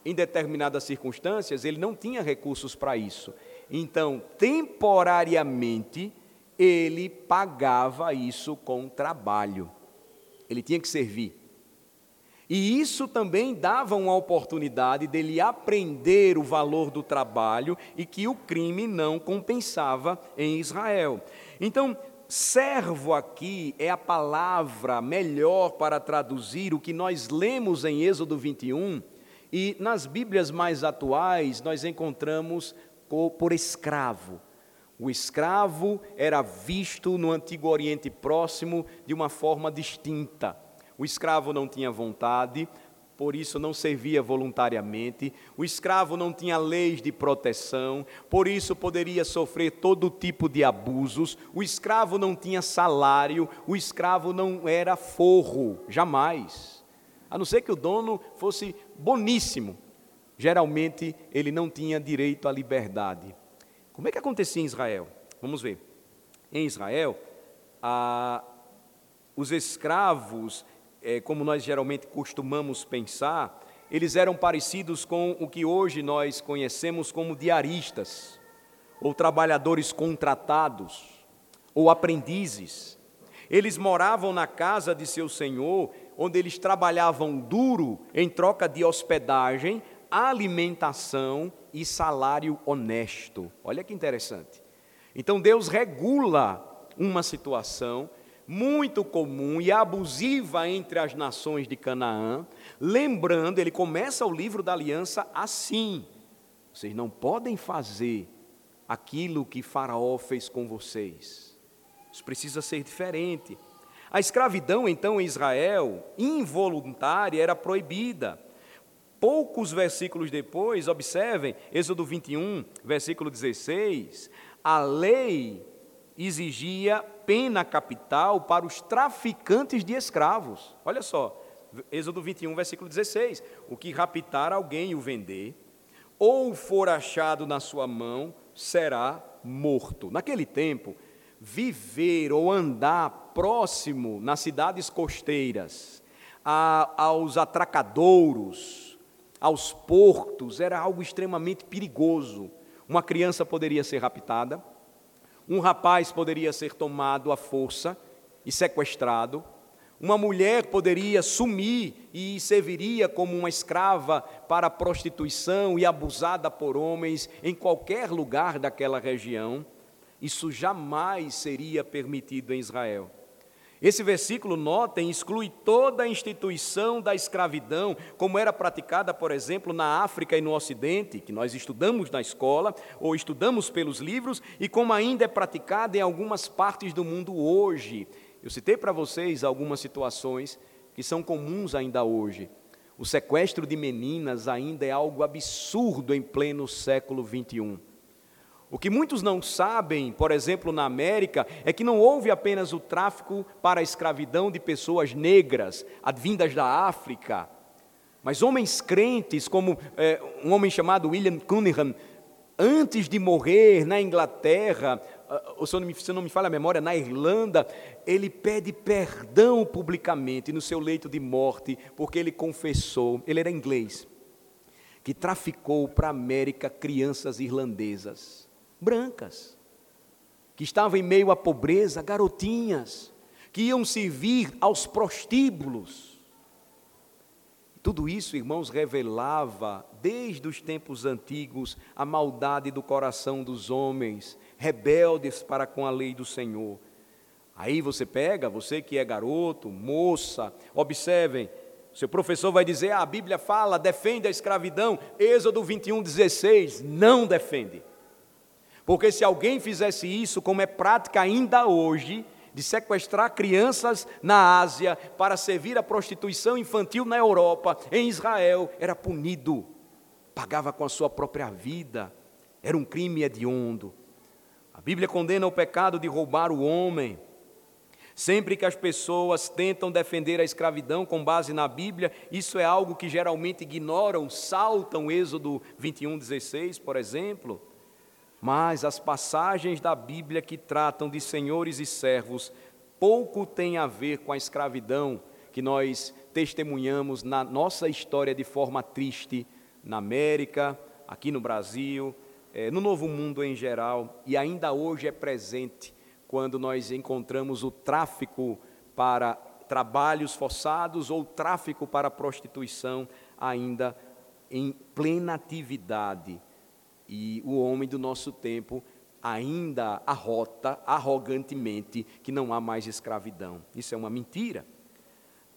em determinadas circunstâncias, ele não tinha recursos para isso. Então, temporariamente, ele pagava isso com trabalho. Ele tinha que servir. E isso também dava uma oportunidade dele aprender o valor do trabalho e que o crime não compensava em Israel. Então, servo aqui é a palavra melhor para traduzir o que nós lemos em Êxodo 21 e nas Bíblias mais atuais, nós encontramos por escravo. O escravo era visto no Antigo Oriente Próximo de uma forma distinta. O escravo não tinha vontade, por isso não servia voluntariamente. O escravo não tinha leis de proteção, por isso poderia sofrer todo tipo de abusos. O escravo não tinha salário, o escravo não era forro, jamais a não ser que o dono fosse boníssimo. Geralmente ele não tinha direito à liberdade. Como é que acontecia em Israel? Vamos ver. Em Israel, os escravos, é, como nós geralmente costumamos pensar, eles eram parecidos com o que hoje nós conhecemos como diaristas, ou trabalhadores contratados, ou aprendizes. Eles moravam na casa de seu senhor onde eles trabalhavam duro em troca de hospedagem, alimentação e salário honesto. Olha que interessante. Então Deus regula uma situação muito comum e abusiva entre as nações de Canaã, lembrando, ele começa o livro da aliança assim: vocês não podem fazer aquilo que Faraó fez com vocês. Isso precisa ser diferente. A escravidão, então, em Israel, involuntária, era proibida. Poucos versículos depois, observem, Êxodo 21, versículo 16, a lei exigia pena capital para os traficantes de escravos. Olha só, Êxodo 21, versículo 16: O que raptar alguém e o vender, ou for achado na sua mão, será morto. Naquele tempo, viver ou andar próximo nas cidades costeiras, a, aos atracadouros, aos portos, era algo extremamente perigoso. Uma criança poderia ser raptada, um rapaz poderia ser tomado à força e sequestrado, Uma mulher poderia sumir e serviria como uma escrava para prostituição e abusada por homens em qualquer lugar daquela região. Isso jamais seria permitido em Israel. Esse versículo, notem, exclui toda a instituição da escravidão, como era praticada, por exemplo, na África e no Ocidente, que nós estudamos na escola ou estudamos pelos livros, e como ainda é praticada em algumas partes do mundo hoje. Eu citei para vocês algumas situações que são comuns ainda hoje. O sequestro de meninas ainda é algo absurdo em pleno século 21. O que muitos não sabem, por exemplo, na América, é que não houve apenas o tráfico para a escravidão de pessoas negras, advindas da África, mas homens crentes, como é, um homem chamado William Cunningham, antes de morrer na Inglaterra, ah, ou se me, se não me falha a memória, na Irlanda, ele pede perdão publicamente no seu leito de morte, porque ele confessou, ele era inglês, que traficou para a América crianças irlandesas brancas, que estavam em meio à pobreza, garotinhas, que iam servir aos prostíbulos. Tudo isso, irmãos, revelava, desde os tempos antigos, a maldade do coração dos homens, rebeldes para com a lei do Senhor. Aí você pega, você que é garoto, moça, observem, seu professor vai dizer: ah, a Bíblia fala, defende a escravidão, Êxodo 21, 16. Não defende. Porque se alguém fizesse isso, como é prática ainda hoje, de sequestrar crianças na Ásia para servir a prostituição infantil na Europa, em Israel, era punido, pagava com a sua própria vida, era um crime hediondo. A Bíblia condena o pecado de roubar o homem. Sempre que as pessoas tentam defender a escravidão com base na Bíblia, isso é algo que geralmente ignoram, saltam Êxodo 21, 16, por exemplo. Mas as passagens da Bíblia que tratam de senhores e servos pouco têm a ver com a escravidão que nós testemunhamos na nossa história de forma triste na América, aqui no Brasil, é, no Novo Mundo em geral, e ainda hoje é presente quando nós encontramos o tráfico para trabalhos forçados ou tráfico para prostituição ainda em plena atividade e o homem do nosso tempo ainda arrota arrogantemente que não há mais escravidão. Isso é uma mentira.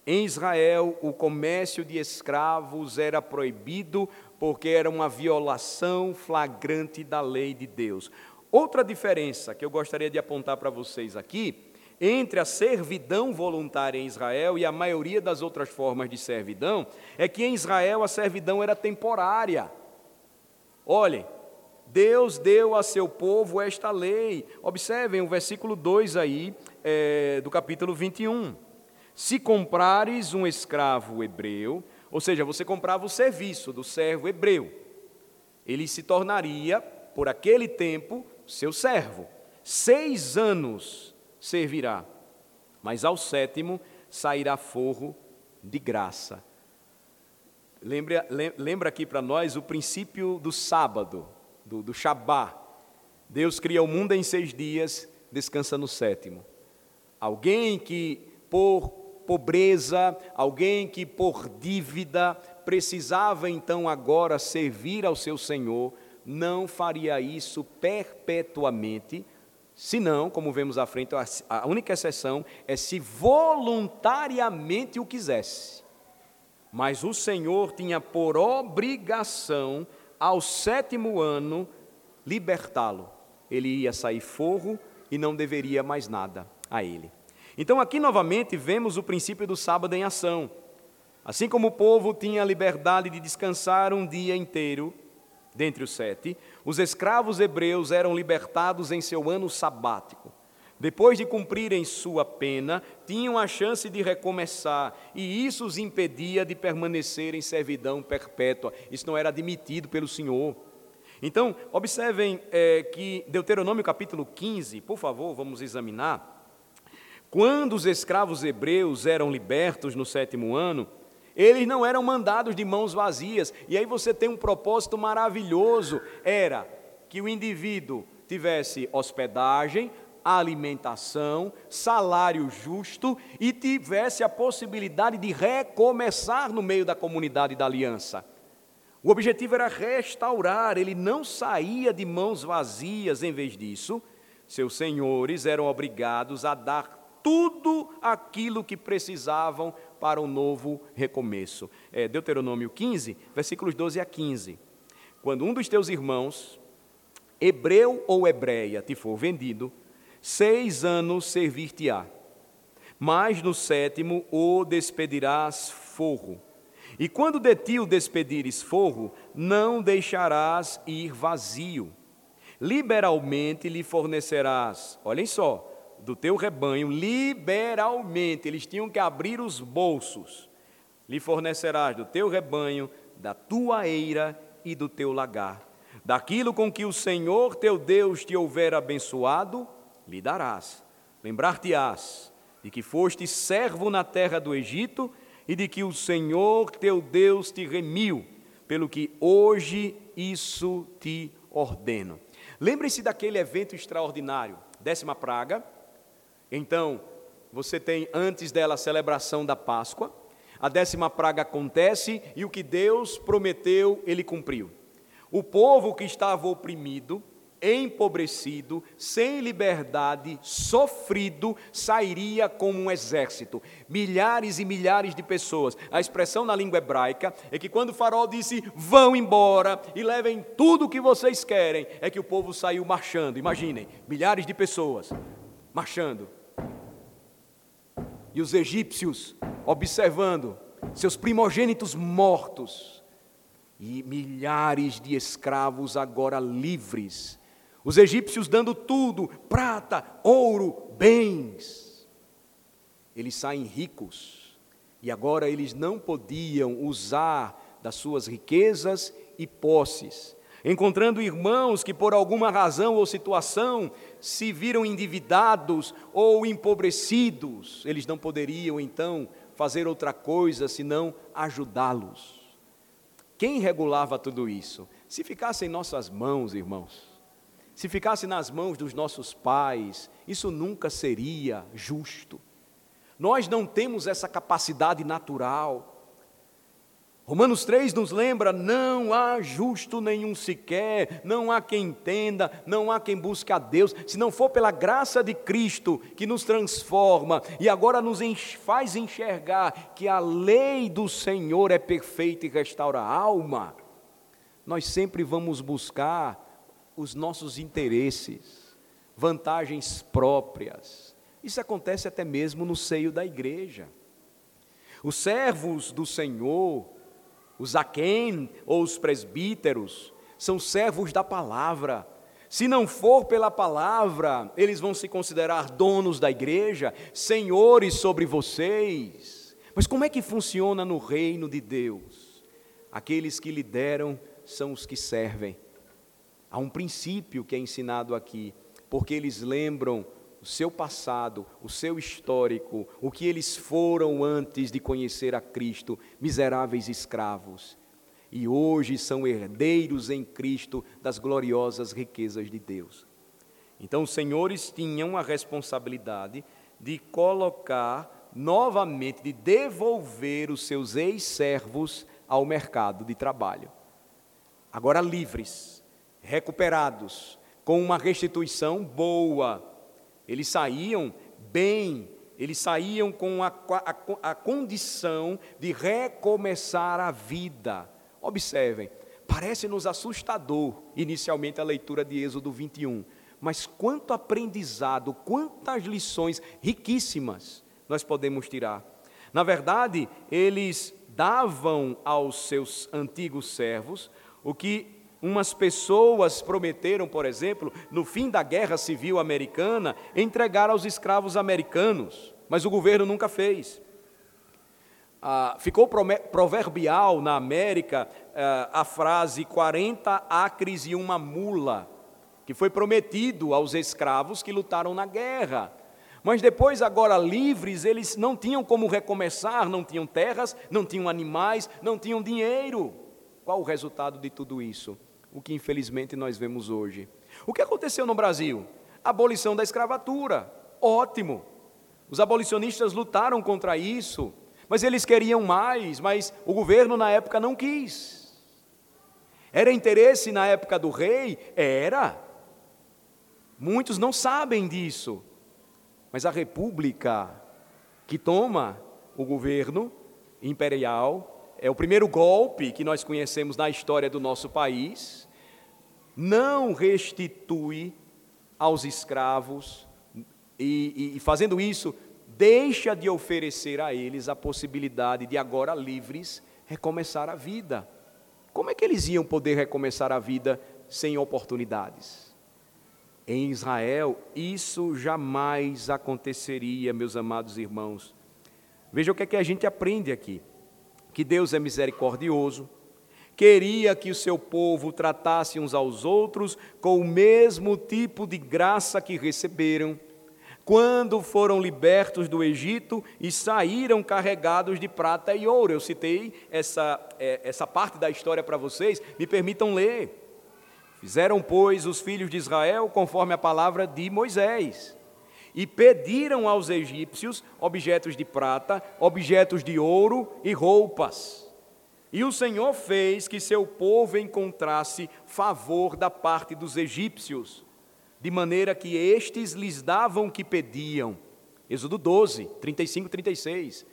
Em Israel, o comércio de escravos era proibido porque era uma violação flagrante da lei de Deus. Outra diferença que eu gostaria de apontar para vocês aqui, entre a servidão voluntária em Israel e a maioria das outras formas de servidão, é que em Israel a servidão era temporária. Olhem, Deus deu a seu povo esta lei. Observem o versículo 2 aí, é, do capítulo 21. Se comprares um escravo hebreu, ou seja, você comprava o serviço do servo hebreu, ele se tornaria, por aquele tempo, seu servo. Seis anos servirá, mas ao sétimo sairá forro de graça. Lembra, lembra aqui para nós o princípio do sábado do, do Shabá. Deus cria o mundo em seis dias, descansa no sétimo. Alguém que por pobreza, alguém que por dívida precisava então agora servir ao seu Senhor, não faria isso perpetuamente, senão, como vemos à frente, a única exceção é se voluntariamente o quisesse. Mas o Senhor tinha por obrigação ao sétimo ano, libertá-lo. Ele ia sair forro e não deveria mais nada a ele. Então, aqui novamente vemos o princípio do sábado em ação. Assim como o povo tinha a liberdade de descansar um dia inteiro, dentre os sete, os escravos hebreus eram libertados em seu ano sabático. Depois de cumprirem sua pena, tinham a chance de recomeçar, e isso os impedia de permanecer em servidão perpétua. Isso não era admitido pelo Senhor. Então, observem é, que Deuteronômio capítulo 15, por favor, vamos examinar. Quando os escravos hebreus eram libertos no sétimo ano, eles não eram mandados de mãos vazias. E aí você tem um propósito maravilhoso: era que o indivíduo tivesse hospedagem, alimentação, salário justo e tivesse a possibilidade de recomeçar no meio da comunidade da aliança. O objetivo era restaurar, ele não saía de mãos vazias, em vez disso, seus senhores eram obrigados a dar tudo aquilo que precisavam para um novo recomeço. É, Deuteronômio 15, versículos 12 a 15. Quando um dos teus irmãos, hebreu ou hebreia, te for vendido, seis anos servir-te-á, mas no sétimo o despedirás forro. E quando de ti o despedires forro, não deixarás ir vazio. Liberalmente lhe fornecerás, olhem só, do teu rebanho, liberalmente, eles tinham que abrir os bolsos. Lhe fornecerás do teu rebanho, da tua eira e do teu lagar. Daquilo com que o Senhor teu Deus te houver abençoado, lhe darás. Lembrar-te-ás de que foste servo na terra do Egito e de que o Senhor teu Deus te remiu, pelo que hoje isso te ordeno. Lembre-se daquele evento extraordinário, décima praga. Então, você tem antes dela a celebração da Páscoa. A décima praga acontece e o que Deus prometeu, ele cumpriu. O povo que estava oprimido, empobrecido, sem liberdade, sofrido, sairia como um exército. Milhares e milhares de pessoas. A expressão na língua hebraica é que quando o farol disse: "Vão embora e levem tudo o que vocês querem", é que o povo saiu marchando. Imaginem, milhares de pessoas marchando. E os egípcios observando seus primogênitos mortos e milhares de escravos agora livres os egípcios dando tudo: prata, ouro, bens. Eles saem ricos e agora eles não podiam usar das suas riquezas e posses. Encontrando irmãos que, por alguma razão ou situação, se viram endividados ou empobrecidos, eles não poderiam então fazer outra coisa senão ajudá-los. Quem regulava tudo isso? Se ficasse em nossas mãos, irmãos, se ficasse nas mãos dos nossos pais, isso nunca seria justo. Nós não temos essa capacidade natural. Romanos 3 nos lembra: não há justo nenhum sequer, não há quem entenda, não há quem busque a Deus, se não for pela graça de Cristo que nos transforma e agora nos faz enxergar que a lei do Senhor é perfeita e restaura a alma. Nós sempre vamos buscar os nossos interesses, vantagens próprias. Isso acontece até mesmo no seio da igreja. Os servos do Senhor, os aquém ou os presbíteros, são servos da palavra. Se não for pela palavra, eles vão se considerar donos da igreja, senhores sobre vocês. Mas como é que funciona no reino de Deus? Aqueles que lideram são os que servem. Há um princípio que é ensinado aqui, porque eles lembram o seu passado, o seu histórico, o que eles foram antes de conhecer a Cristo, miseráveis escravos. E hoje são herdeiros em Cristo das gloriosas riquezas de Deus. Então, os senhores tinham a responsabilidade de colocar novamente, de devolver os seus ex-servos ao mercado de trabalho. Agora livres, recuperados, com uma restituição boa. Eles saíam bem, eles saíam com a, a, a condição de recomeçar a vida. Observem, parece-nos assustador inicialmente a leitura de Êxodo 21, mas quanto aprendizado, quantas lições riquíssimas nós podemos tirar. Na verdade, eles davam aos seus antigos servos o que Umas pessoas prometeram, por exemplo, no fim da Guerra Civil Americana, entregar aos escravos americanos, mas o governo nunca fez. Ah, ficou proverbial na América ah, a frase 40 acres e uma mula, que foi prometido aos escravos que lutaram na guerra. Mas depois, agora livres, eles não tinham como recomeçar, não tinham terras, não tinham animais, não tinham dinheiro. Qual o resultado de tudo isso? O que infelizmente nós vemos hoje. O que aconteceu no Brasil? Abolição da escravatura. Ótimo. Os abolicionistas lutaram contra isso, mas eles queriam mais, mas o governo na época não quis. Era interesse na época do rei? Era. Muitos não sabem disso. Mas a república que toma o governo imperial é o primeiro golpe que nós conhecemos na história do nosso país. Não restitui aos escravos e, e, fazendo isso, deixa de oferecer a eles a possibilidade de, agora livres, recomeçar a vida. Como é que eles iam poder recomeçar a vida sem oportunidades? Em Israel, isso jamais aconteceria, meus amados irmãos. Veja o que é que a gente aprende aqui: que Deus é misericordioso, queria que o seu povo tratasse uns aos outros com o mesmo tipo de graça que receberam quando foram libertos do Egito e saíram carregados de prata e ouro. Eu citei essa, é, essa parte da história para vocês, me permitam ler. Fizeram, pois, os filhos de Israel conforme a palavra de Moisés, e pediram aos egípcios objetos de prata, objetos de ouro e roupas. E o Senhor fez que seu povo encontrasse favor da parte dos egípcios de maneira que estes lhes davam o que pediam. Êxodo 12, 35 e 36.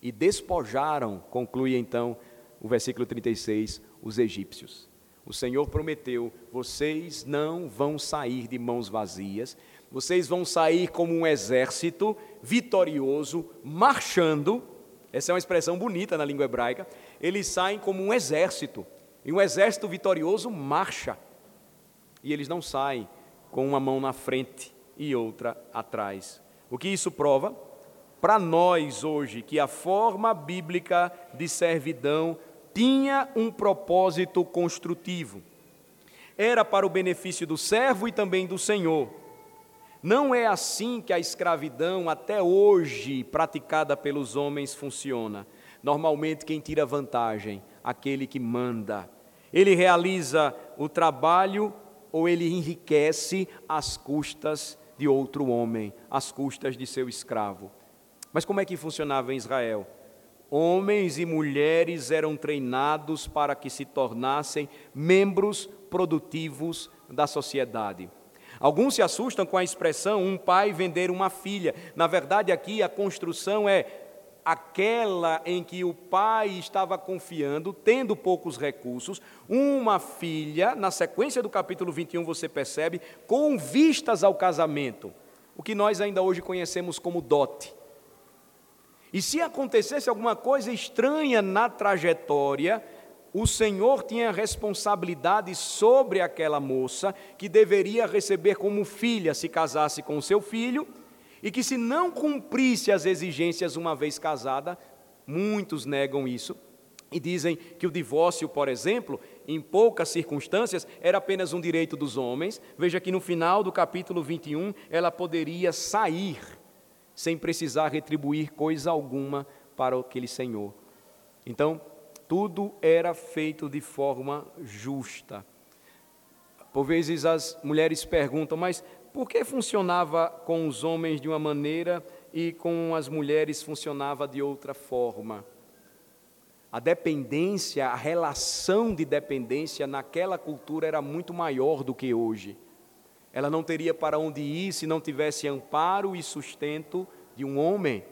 E despojaram, conclui então o versículo 36, os egípcios. O Senhor prometeu: vocês não vão sair de mãos vazias, vocês vão sair como um exército vitorioso, marchando. Essa é uma expressão bonita na língua hebraica. Eles saem como um exército, e um exército vitorioso marcha. E eles não saem com uma mão na frente e outra atrás. O que isso prova? Para nós hoje, que a forma bíblica de servidão tinha um propósito construtivo. Era para o benefício do servo e também do senhor. Não é assim que a escravidão, até hoje praticada pelos homens, funciona. Normalmente, quem tira vantagem? Aquele que manda. Ele realiza o trabalho ou ele enriquece às custas de outro homem, às custas de seu escravo. Mas como é que funcionava em Israel? Homens e mulheres eram treinados para que se tornassem membros produtivos da sociedade. Alguns se assustam com a expressão um pai vender uma filha. Na verdade, aqui a construção é aquela em que o pai estava confiando, tendo poucos recursos, uma filha, na sequência do capítulo 21 você percebe, com vistas ao casamento, o que nós ainda hoje conhecemos como dote. E se acontecesse alguma coisa estranha na trajetória, o Senhor tinha responsabilidade sobre aquela moça que deveria receber como filha se casasse com seu filho e que, se não cumprisse as exigências uma vez casada, muitos negam isso e dizem que o divórcio, por exemplo, em poucas circunstâncias, era apenas um direito dos homens. Veja que no final do capítulo 21 ela poderia sair sem precisar retribuir coisa alguma para aquele senhor. Então, tudo era feito de forma justa. Por vezes as mulheres perguntam, mas por que funcionava com os homens de uma maneira e com as mulheres funcionava de outra forma? A dependência, a relação de dependência naquela cultura era muito maior do que hoje. Ela não teria para onde ir se não tivesse amparo e sustento de um homem.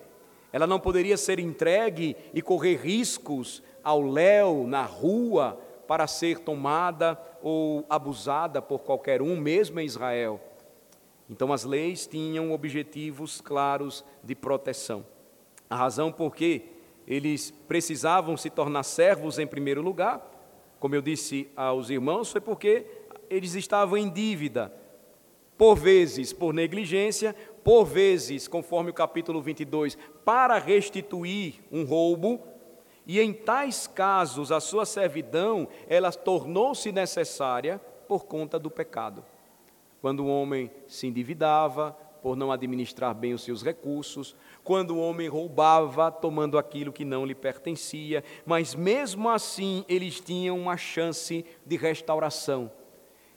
Ela não poderia ser entregue e correr riscos ao léu na rua para ser tomada ou abusada por qualquer um, mesmo em Israel. Então, as leis tinham objetivos claros de proteção. A razão por que eles precisavam se tornar servos em primeiro lugar, como eu disse aos irmãos, foi porque eles estavam em dívida, por vezes por negligência, por vezes, conforme o capítulo 22, para restituir um roubo, e em tais casos a sua servidão, ela tornou-se necessária por conta do pecado quando o homem se endividava por não administrar bem os seus recursos, quando o homem roubava, tomando aquilo que não lhe pertencia, mas mesmo assim eles tinham uma chance de restauração.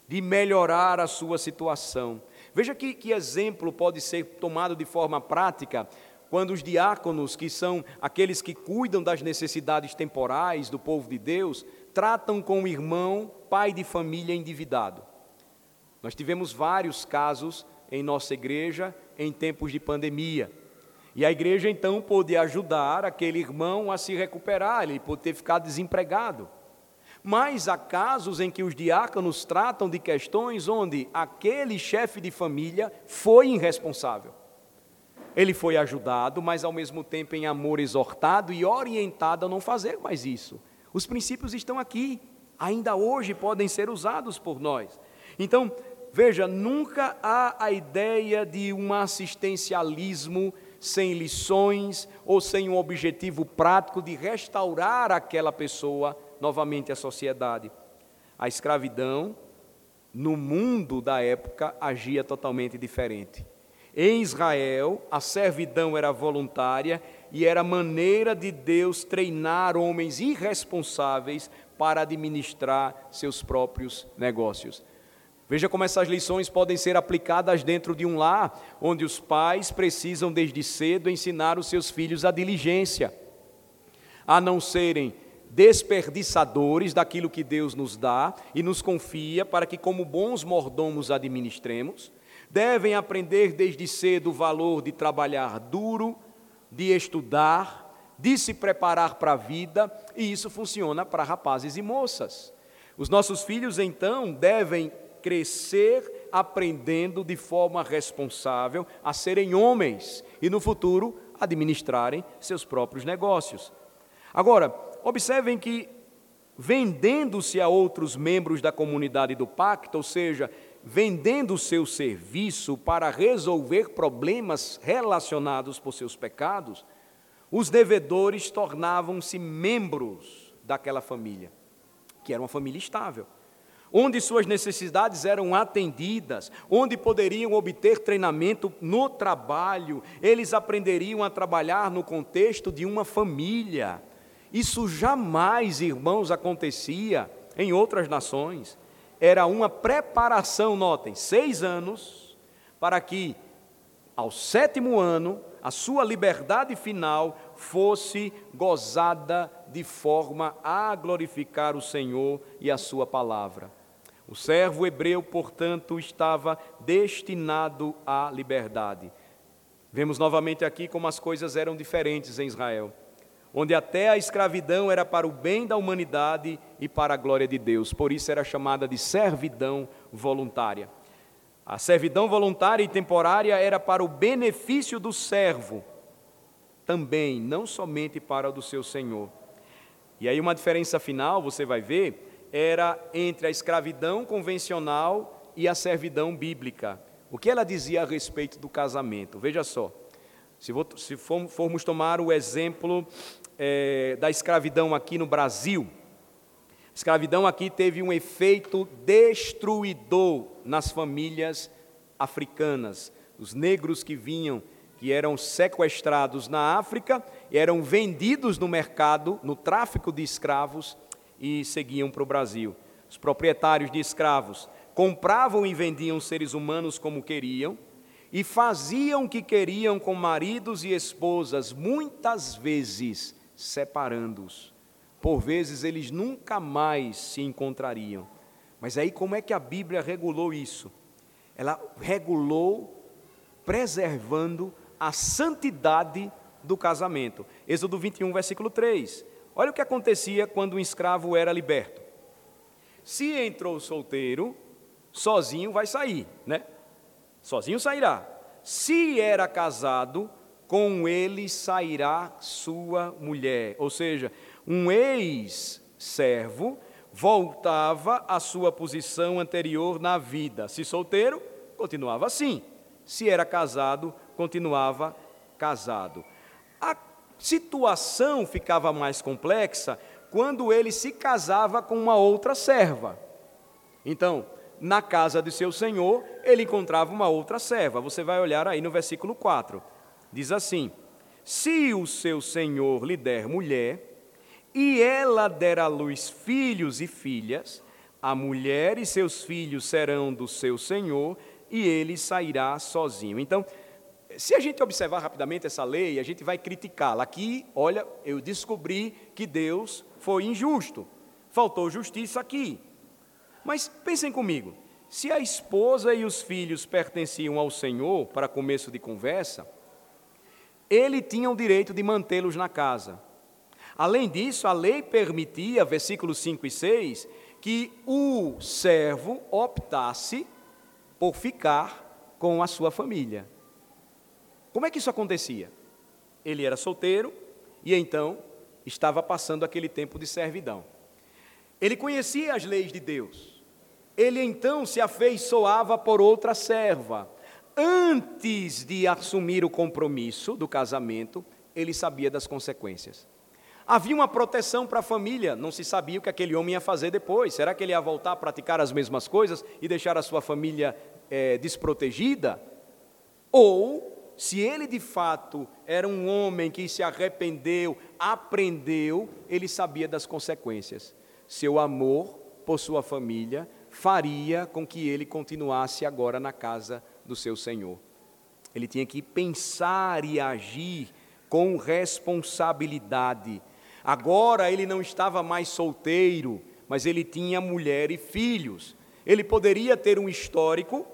de melhorar a sua situação. Veja que, que exemplo pode ser tomado de forma prática quando os diáconos, que são aqueles que cuidam das necessidades temporais do povo de Deus, tratam com o irmão, pai de família endividado. Nós tivemos vários casos em nossa igreja em tempos de pandemia. E a igreja então pôde ajudar aquele irmão a se recuperar, ele pôde ter ficado desempregado. Mas há casos em que os diáconos tratam de questões onde aquele chefe de família foi irresponsável. Ele foi ajudado, mas ao mesmo tempo em amor exortado e orientado a não fazer mais isso. Os princípios estão aqui, ainda hoje podem ser usados por nós. Então, veja, nunca há a ideia de um assistencialismo sem lições ou sem um objetivo prático de restaurar aquela pessoa novamente à sociedade. A escravidão, no mundo da época, agia totalmente diferente. Em Israel, a servidão era voluntária e era maneira de Deus treinar homens irresponsáveis para administrar seus próprios negócios. Veja como essas lições podem ser aplicadas dentro de um lar, onde os pais precisam desde cedo ensinar os seus filhos a diligência, a não serem desperdiçadores daquilo que Deus nos dá e nos confia para que, como bons mordomos, administremos devem aprender desde cedo o valor de trabalhar duro, de estudar, de se preparar para a vida, e isso funciona para rapazes e moças. Os nossos filhos, então, devem crescer aprendendo de forma responsável a serem homens e, no futuro, administrarem seus próprios negócios. Agora, observem que, vendendo-se a outros membros da comunidade do pacto, ou seja, vendendo o seu serviço para resolver problemas relacionados por seus pecados, os devedores tornavam-se membros daquela família, que era uma família estável, onde suas necessidades eram atendidas, onde poderiam obter treinamento no trabalho, eles aprenderiam a trabalhar no contexto de uma família. Isso jamais, irmãos, acontecia em outras nações era uma preparação, notem, seis anos, para que ao sétimo ano a sua liberdade final fosse gozada de forma a glorificar o Senhor e a sua palavra. O servo hebreu, portanto, estava destinado à liberdade. Vemos novamente aqui como as coisas eram diferentes em Israel onde até a escravidão era para o bem da humanidade e para a glória de Deus. Por isso era chamada de servidão voluntária. A servidão voluntária e temporária era para o benefício do servo, também, não somente para o do seu senhor. E aí uma diferença final, você vai ver, era entre a escravidão convencional e a servidão bíblica. O que ela dizia a respeito do casamento? Veja só. Se, formos tomar o exemplo é, da escravidão aqui no Brasil, a escravidão aqui teve um efeito destruidor nas famílias africanas. Os negros que vinham, que eram sequestrados na África, eram vendidos no mercado, no tráfico de escravos e seguiam para o Brasil. Os proprietários de escravos compravam e vendiam seres humanos como queriam e faziam o que queriam com maridos e esposas, muitas vezes separando-os. Por vezes eles nunca mais se encontrariam. Mas aí como é que a Bíblia regulou isso? Ela regulou preservando a santidade do casamento. Êxodo 21, versículo 3. Olha o que acontecia quando um escravo era liberto. Se entrou solteiro, sozinho vai sair, né? Sozinho sairá. Se era casado, com ele sairá sua mulher. Ou seja, um ex-servo voltava à sua posição anterior na vida. Se solteiro, continuava assim. Se era casado, continuava casado. A situação ficava mais complexa quando ele se casava com uma outra serva. Então, na casa de seu senhor, ele encontrava uma outra serva. Você vai olhar aí no versículo 4. Diz assim: Se o seu senhor lhe der mulher, e ela der à luz filhos e filhas, A mulher e seus filhos serão do seu senhor, e ele sairá sozinho. Então, se a gente observar rapidamente essa lei, a gente vai criticá-la. Aqui, olha, eu descobri que Deus foi injusto. Faltou justiça aqui. Mas pensem comigo: se a esposa e os filhos pertenciam ao Senhor, para começo de conversa, ele tinha o direito de mantê-los na casa. Além disso, a lei permitia, versículos 5 e 6, que o servo optasse por ficar com a sua família. Como é que isso acontecia? Ele era solteiro e então estava passando aquele tempo de servidão. Ele conhecia as leis de Deus. Ele então se afeiçoava por outra serva. Antes de assumir o compromisso do casamento, ele sabia das consequências. Havia uma proteção para a família, não se sabia o que aquele homem ia fazer depois. Será que ele ia voltar a praticar as mesmas coisas e deixar a sua família é, desprotegida? Ou, se ele de fato era um homem que se arrependeu, aprendeu, ele sabia das consequências. Seu amor por sua família faria com que ele continuasse agora na casa do seu Senhor. Ele tinha que pensar e agir com responsabilidade Agora ele não estava mais solteiro, mas ele tinha mulher e filhos. Ele poderia ter um histórico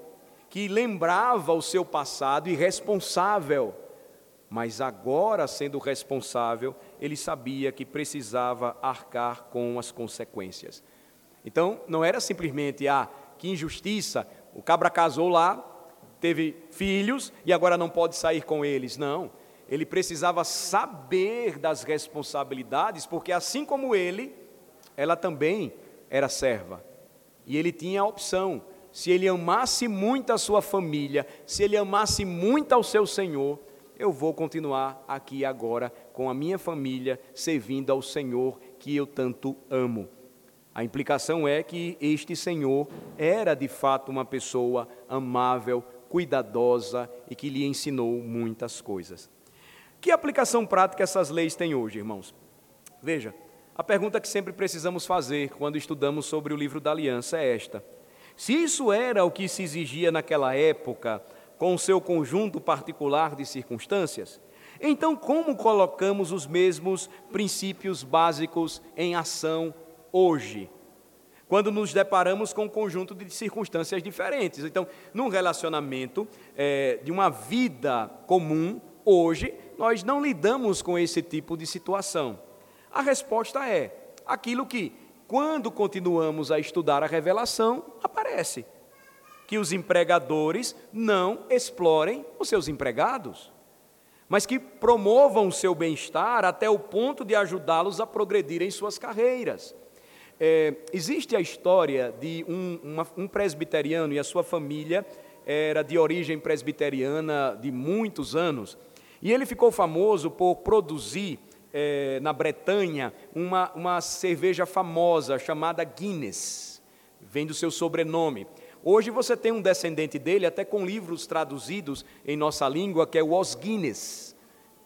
que lembrava o seu passado e responsável. Mas agora, sendo responsável, ele sabia que precisava arcar com as consequências. Então, não era simplesmente, ah, que injustiça, o cabra casou lá, teve filhos e agora não pode sair com eles. Não ele precisava saber das responsabilidades, porque assim como ele, ela também era serva. E ele tinha a opção: se ele amasse muito a sua família, se ele amasse muito ao seu Senhor, eu vou continuar aqui agora com a minha família, servindo ao Senhor que eu tanto amo. A implicação é que este Senhor era de fato uma pessoa amável, cuidadosa e que lhe ensinou muitas coisas. Que aplicação prática essas leis têm hoje, irmãos? Veja, a pergunta que sempre precisamos fazer quando estudamos sobre o livro da aliança é esta: se isso era o que se exigia naquela época, com o seu conjunto particular de circunstâncias, então como colocamos os mesmos princípios básicos em ação hoje? Quando nos deparamos com um conjunto de circunstâncias diferentes. Então, num relacionamento é, de uma vida comum, hoje, nós não lidamos com esse tipo de situação? A resposta é aquilo que, quando continuamos a estudar a revelação, aparece: que os empregadores não explorem os seus empregados, mas que promovam o seu bem-estar até o ponto de ajudá-los a progredir em suas carreiras. É, existe a história de um, uma, um presbiteriano e a sua família era de origem presbiteriana de muitos anos. E ele ficou famoso por produzir é, na Bretanha uma, uma cerveja famosa chamada Guinness, vem do seu sobrenome. Hoje você tem um descendente dele, até com livros traduzidos em nossa língua, que é Os Guinness.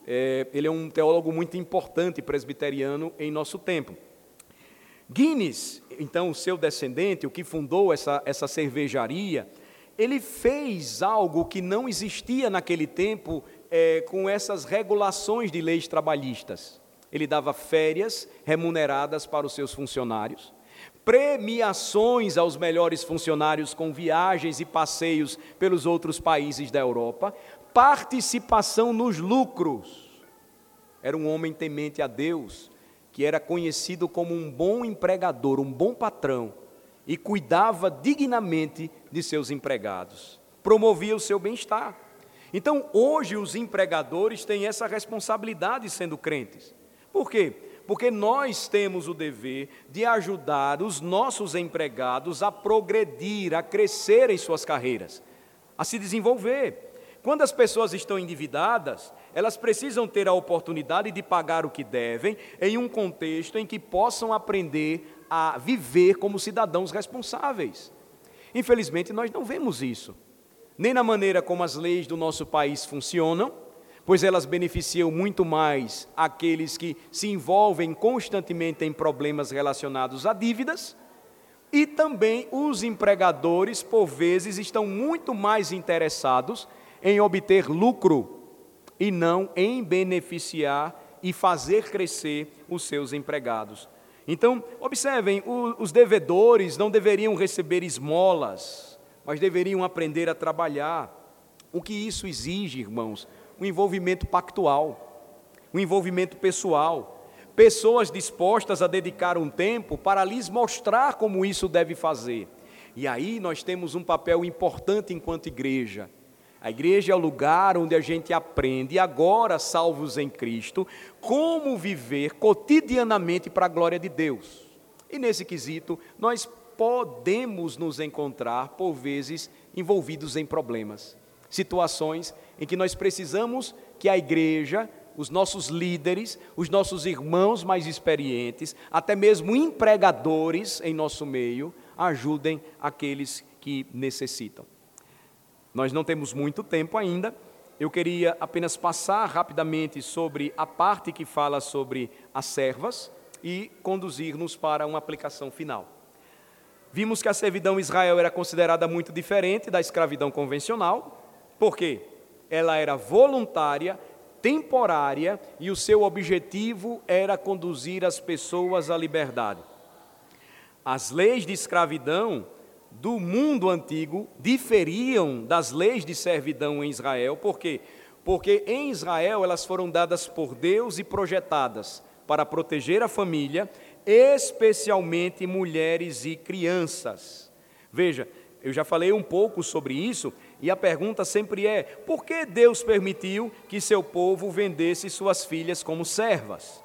É, ele é um teólogo muito importante presbiteriano em nosso tempo. Guinness, então, o seu descendente, o que fundou essa, essa cervejaria, ele fez algo que não existia naquele tempo é, com essas regulações de leis trabalhistas. Ele dava férias remuneradas para os seus funcionários, premiações aos melhores funcionários com viagens e passeios pelos outros países da Europa, participação nos lucros. Era um homem temente a Deus, que era conhecido como um bom empregador, um bom patrão, e cuidava dignamente de seus empregados, promovia o seu bem-estar. Então, hoje, os empregadores têm essa responsabilidade sendo crentes. Por quê? Porque nós temos o dever de ajudar os nossos empregados a progredir, a crescer em suas carreiras, a se desenvolver. Quando as pessoas estão endividadas, elas precisam ter a oportunidade de pagar o que devem em um contexto em que possam aprender a viver como cidadãos responsáveis. Infelizmente, nós não vemos isso nem na maneira como as leis do nosso país funcionam, pois elas beneficiam muito mais aqueles que se envolvem constantemente em problemas relacionados a dívidas, E também os empregadores, por vezes, estão muito mais interessados em obter lucro e não em beneficiar e fazer crescer os seus empregados. Então, observem, os devedores não deveriam receber esmolas, mas deveriam aprender a trabalhar. O que isso exige, irmãos? Um envolvimento pactual, um envolvimento pessoal, pessoas dispostas a dedicar um tempo para lhes mostrar como isso deve fazer. E aí nós temos um papel importante enquanto igreja. A igreja é o lugar onde a gente aprende, agora salvos em Cristo, como viver cotidianamente para a glória de Deus. E nesse quesito, nós podemos nos encontrar, por vezes, envolvidos em problemas, situações em que nós precisamos que a igreja, os nossos líderes, os nossos irmãos mais experientes, até mesmo empregadores em nosso meio, ajudem aqueles que necessitam. Nós não temos muito tempo ainda, eu queria apenas passar rapidamente sobre a parte que fala sobre as servas e conduzir-nos para uma aplicação final. Vimos que a servidão Israel era considerada muito diferente da escravidão convencional, porque ela era voluntária, temporária e o seu objetivo era conduzir as pessoas à liberdade. As leis de escravidão do mundo antigo diferiam das leis de servidão em Israel, por quê? Porque em Israel elas foram dadas por Deus e projetadas para proteger a família, especialmente mulheres e crianças. Veja, eu já falei um pouco sobre isso, e a pergunta sempre é: por que Deus permitiu que seu povo vendesse suas filhas como servas?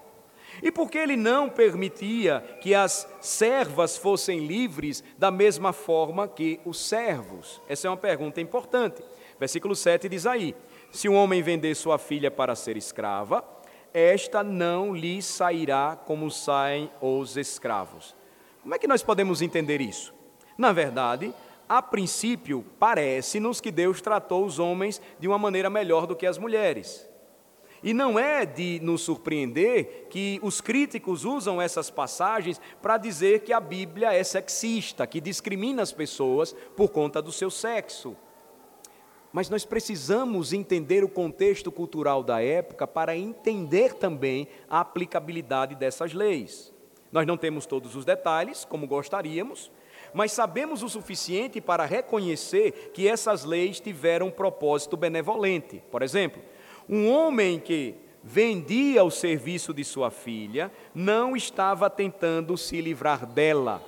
E por que ele não permitia que as servas fossem livres da mesma forma que os servos? Essa é uma pergunta importante. Versículo 7 diz aí: Se um homem vender sua filha para ser escrava, esta não lhe sairá como saem os escravos. Como é que nós podemos entender isso? Na verdade, a princípio, parece-nos que Deus tratou os homens de uma maneira melhor do que as mulheres. E não é de nos surpreender que os críticos usam essas passagens para dizer que a Bíblia é sexista, que discrimina as pessoas por conta do seu sexo. Mas nós precisamos entender o contexto cultural da época para entender também a aplicabilidade dessas leis. Nós não temos todos os detalhes, como gostaríamos, mas sabemos o suficiente para reconhecer que essas leis tiveram um propósito benevolente. Por exemplo, um homem que vendia o serviço de sua filha não estava tentando se livrar dela,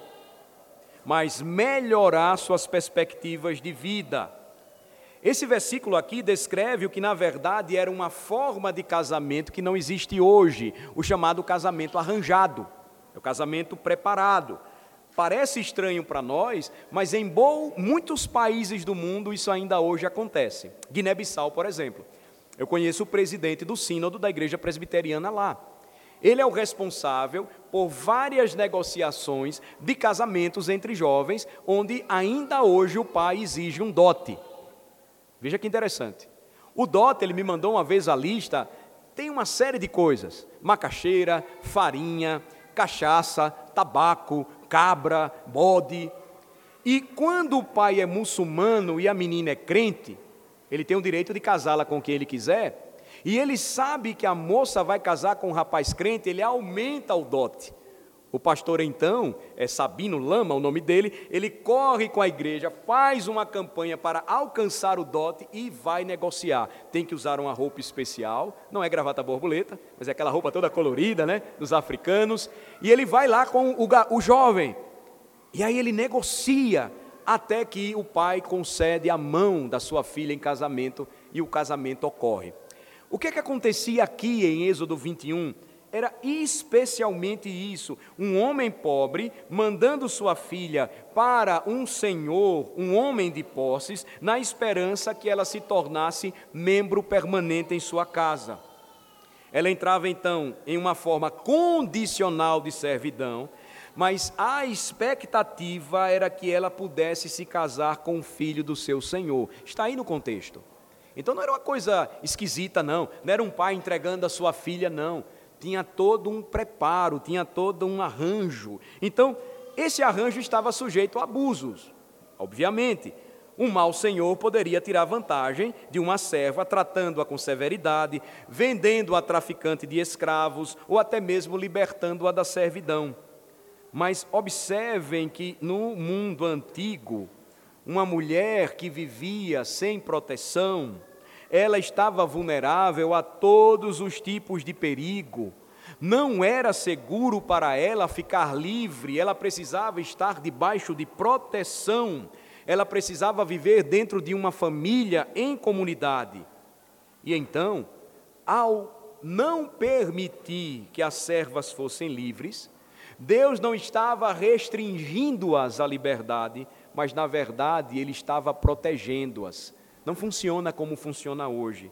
mas melhorar suas perspectivas de vida. Esse versículo aqui descreve o que na verdade era uma forma de casamento que não existe hoje, o chamado casamento arranjado, é o casamento preparado. Parece estranho para nós, mas em muitos países do mundo isso ainda hoje acontece. Guiné-Bissau, por exemplo. Eu conheço o presidente do sínodo da igreja presbiteriana lá. Ele é o responsável por várias negociações de casamentos entre jovens, onde ainda hoje o pai exige um dote. Veja que interessante. O dote, ele me mandou uma vez a lista, tem uma série de coisas: macaxeira, farinha, cachaça, tabaco, cabra, bode. E quando o pai é muçulmano e a menina é crente, ele tem o direito de casá-la com quem ele quiser. E ele sabe que a moça vai casar com um rapaz crente, ele aumenta o dote. O pastor, então, é Sabino Lama, o nome dele, ele corre com a igreja, faz uma campanha para alcançar o dote e vai negociar. Tem que usar uma roupa especial, não é gravata borboleta, mas é aquela roupa toda colorida, né, dos africanos. E ele vai lá com o, o jovem. E aí ele negocia até que o pai concede a mão da sua filha em casamento e o casamento ocorre. O que, é que acontecia aqui em Êxodo 21? Era especialmente isso: um homem pobre mandando sua filha para um senhor, um homem de posses, na esperança que ela se tornasse membro permanente em sua casa. Ela entrava então em uma forma condicional de servidão, mas a expectativa era que ela pudesse se casar com o filho do seu senhor. Está aí no contexto. Então não era uma coisa esquisita, não. Não era um pai entregando a sua filha, não. Tinha todo um preparo, tinha todo um arranjo. Então, esse arranjo estava sujeito a abusos, obviamente. Um mau senhor poderia tirar vantagem de uma serva, tratando-a com severidade, vendendo-a a traficante de escravos ou até mesmo libertando-a da servidão. Mas observem que no mundo antigo, uma mulher que vivia sem proteção, ela estava vulnerável a todos os tipos de perigo. Não era seguro para ela ficar livre, ela precisava estar debaixo de proteção ela precisava viver dentro de uma família em comunidade. E então, ao não permitir que as servas fossem livres, Deus não estava restringindo-as à liberdade, mas na verdade ele estava protegendo-as. Não funciona como funciona hoje.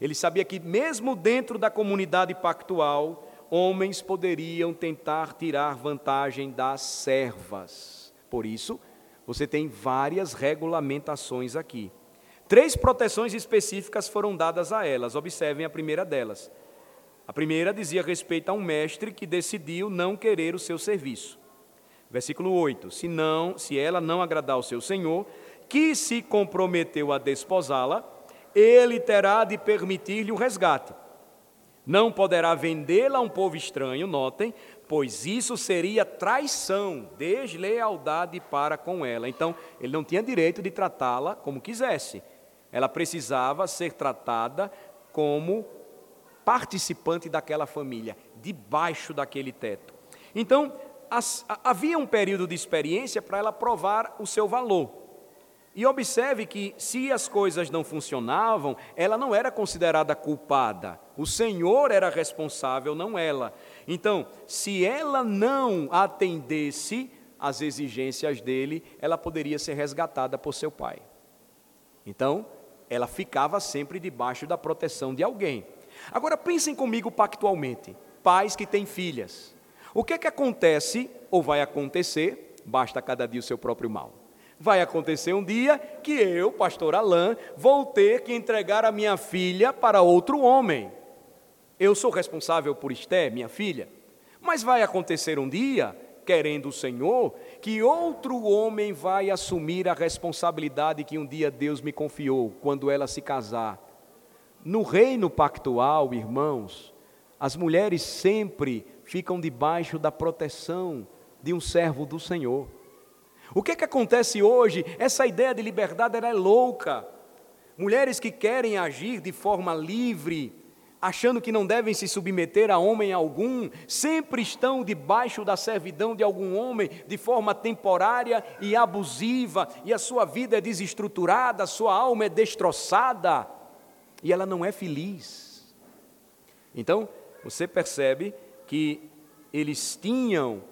Ele sabia que, mesmo dentro da comunidade pactual, homens poderiam tentar tirar vantagem das servas. Por isso, você tem várias regulamentações aqui. Três proteções específicas foram dadas a elas. Observem a primeira delas. A primeira dizia respeito a um mestre que decidiu não querer o seu serviço. Versículo 8: Se não, se ela não agradar ao seu senhor, que se comprometeu a desposá-la, ele terá de permitir-lhe o resgate. Não poderá vendê-la a um povo estranho, notem, pois isso seria traição, deslealdade para com ela. Então, ele não tinha direito de tratá-la como quisesse. Ela precisava ser tratada como participante daquela família, debaixo daquele teto. Então, as, havia um período de experiência para ela provar o seu valor. E observe que, se as coisas não funcionavam, ela não era considerada culpada. O Senhor era responsável, não ela. Então, se ela não atendesse às exigências dele, ela poderia ser resgatada por seu pai. Então, ela ficava sempre debaixo da proteção de alguém. Agora, pensem comigo pactualmente: pais que têm filhas. O que é que acontece, ou vai acontecer, basta cada dia o seu próprio mal. Vai acontecer um dia que eu, pastor Alain, vou ter que entregar a minha filha para outro homem. Eu sou responsável por Esté, minha filha. Mas vai acontecer um dia, querendo o Senhor, que outro homem vai assumir a responsabilidade que um dia Deus me confiou quando ela se casar. No reino pactual, irmãos, as mulheres sempre ficam debaixo da proteção de um servo do Senhor. O que, é que acontece hoje? Essa ideia de liberdade é louca. Mulheres que querem agir de forma livre, achando que não devem se submeter a homem algum, sempre estão debaixo da servidão de algum homem de forma temporária e abusiva, e a sua vida é desestruturada, a sua alma é destroçada, e ela não é feliz. Então, você percebe que eles tinham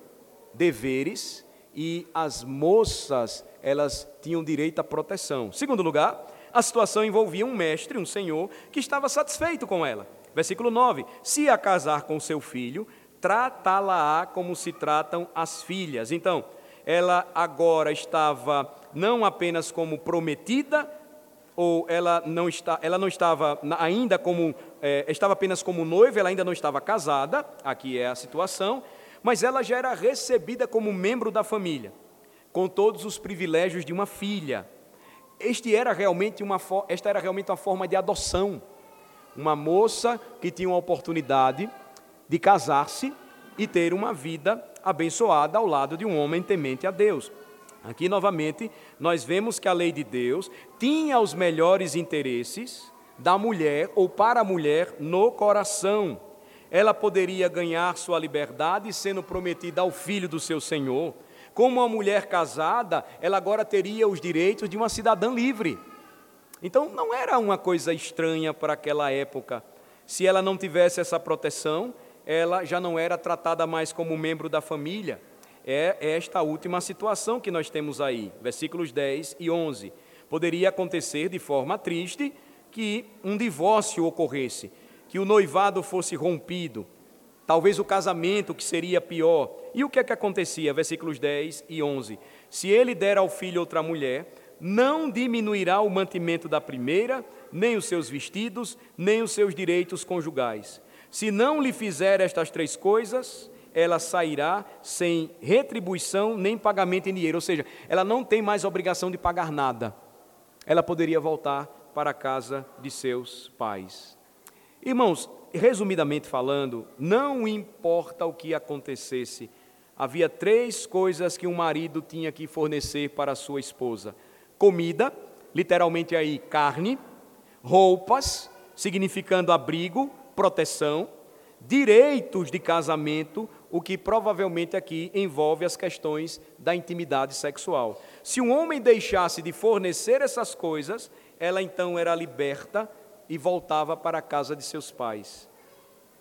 deveres e as moças, elas tinham direito à proteção. Segundo lugar, a situação envolvia um mestre, um senhor, que estava satisfeito com ela. Versículo 9: Se a casar com seu filho, tratá-la-á como se tratam as filhas. Então, ela agora estava não apenas como prometida, ou ela não, está, ela não estava ainda como, é, estava apenas como noiva, ela ainda não estava casada, aqui é a situação, mas ela já era recebida como membro da família, com todos os privilégios de uma filha. Este era realmente uma, esta era realmente uma forma de adoção. Uma moça que tinha uma oportunidade de casar-se e ter uma vida abençoada ao lado de um homem temente a Deus. Aqui novamente, nós vemos que a lei de Deus tinha os melhores interesses da mulher ou para a mulher no coração ela poderia ganhar sua liberdade sendo prometida ao filho do seu senhor. Como uma mulher casada, ela agora teria os direitos de uma cidadã livre. Então não era uma coisa estranha para aquela época. Se ela não tivesse essa proteção, ela já não era tratada mais como membro da família. É esta última situação que nós temos aí, versículos 10 e 11. Poderia acontecer de forma triste que um divórcio ocorresse, que o noivado fosse rompido, talvez o casamento, que seria pior. E o que é que acontecia? Versículos 10 e 11. Se ele der ao filho outra mulher, não diminuirá o mantimento da primeira, nem os seus vestidos, nem os seus direitos conjugais. Se não lhe fizer estas três coisas, ela sairá sem retribuição nem pagamento em dinheiro, ou seja, ela não tem mais obrigação de pagar nada. Ela poderia voltar para a casa de seus pais. Irmãos, resumidamente falando, não importa o que acontecesse, havia três coisas que um marido tinha que fornecer para sua esposa: comida, literalmente aí carne, roupas, significando abrigo, proteção, direitos de casamento, o que provavelmente aqui envolve as questões da intimidade sexual. Se um homem deixasse de fornecer essas coisas, ela então era liberta e voltava para a casa de seus pais.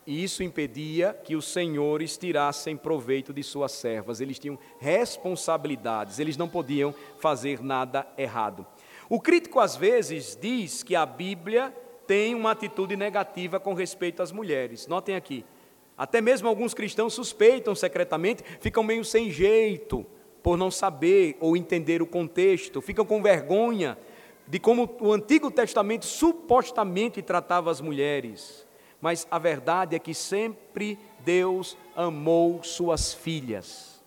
E isso impedia que os senhores tirassem proveito de suas servas. Eles tinham responsabilidades, eles não podiam fazer nada errado. O crítico às vezes diz que a Bíblia tem uma atitude negativa com respeito às mulheres. Notem aqui. Até mesmo alguns cristãos suspeitam secretamente, ficam meio sem jeito por não saber ou entender o contexto, ficam com vergonha de como o Antigo Testamento supostamente tratava as mulheres. Mas a verdade é que sempre Deus amou suas filhas.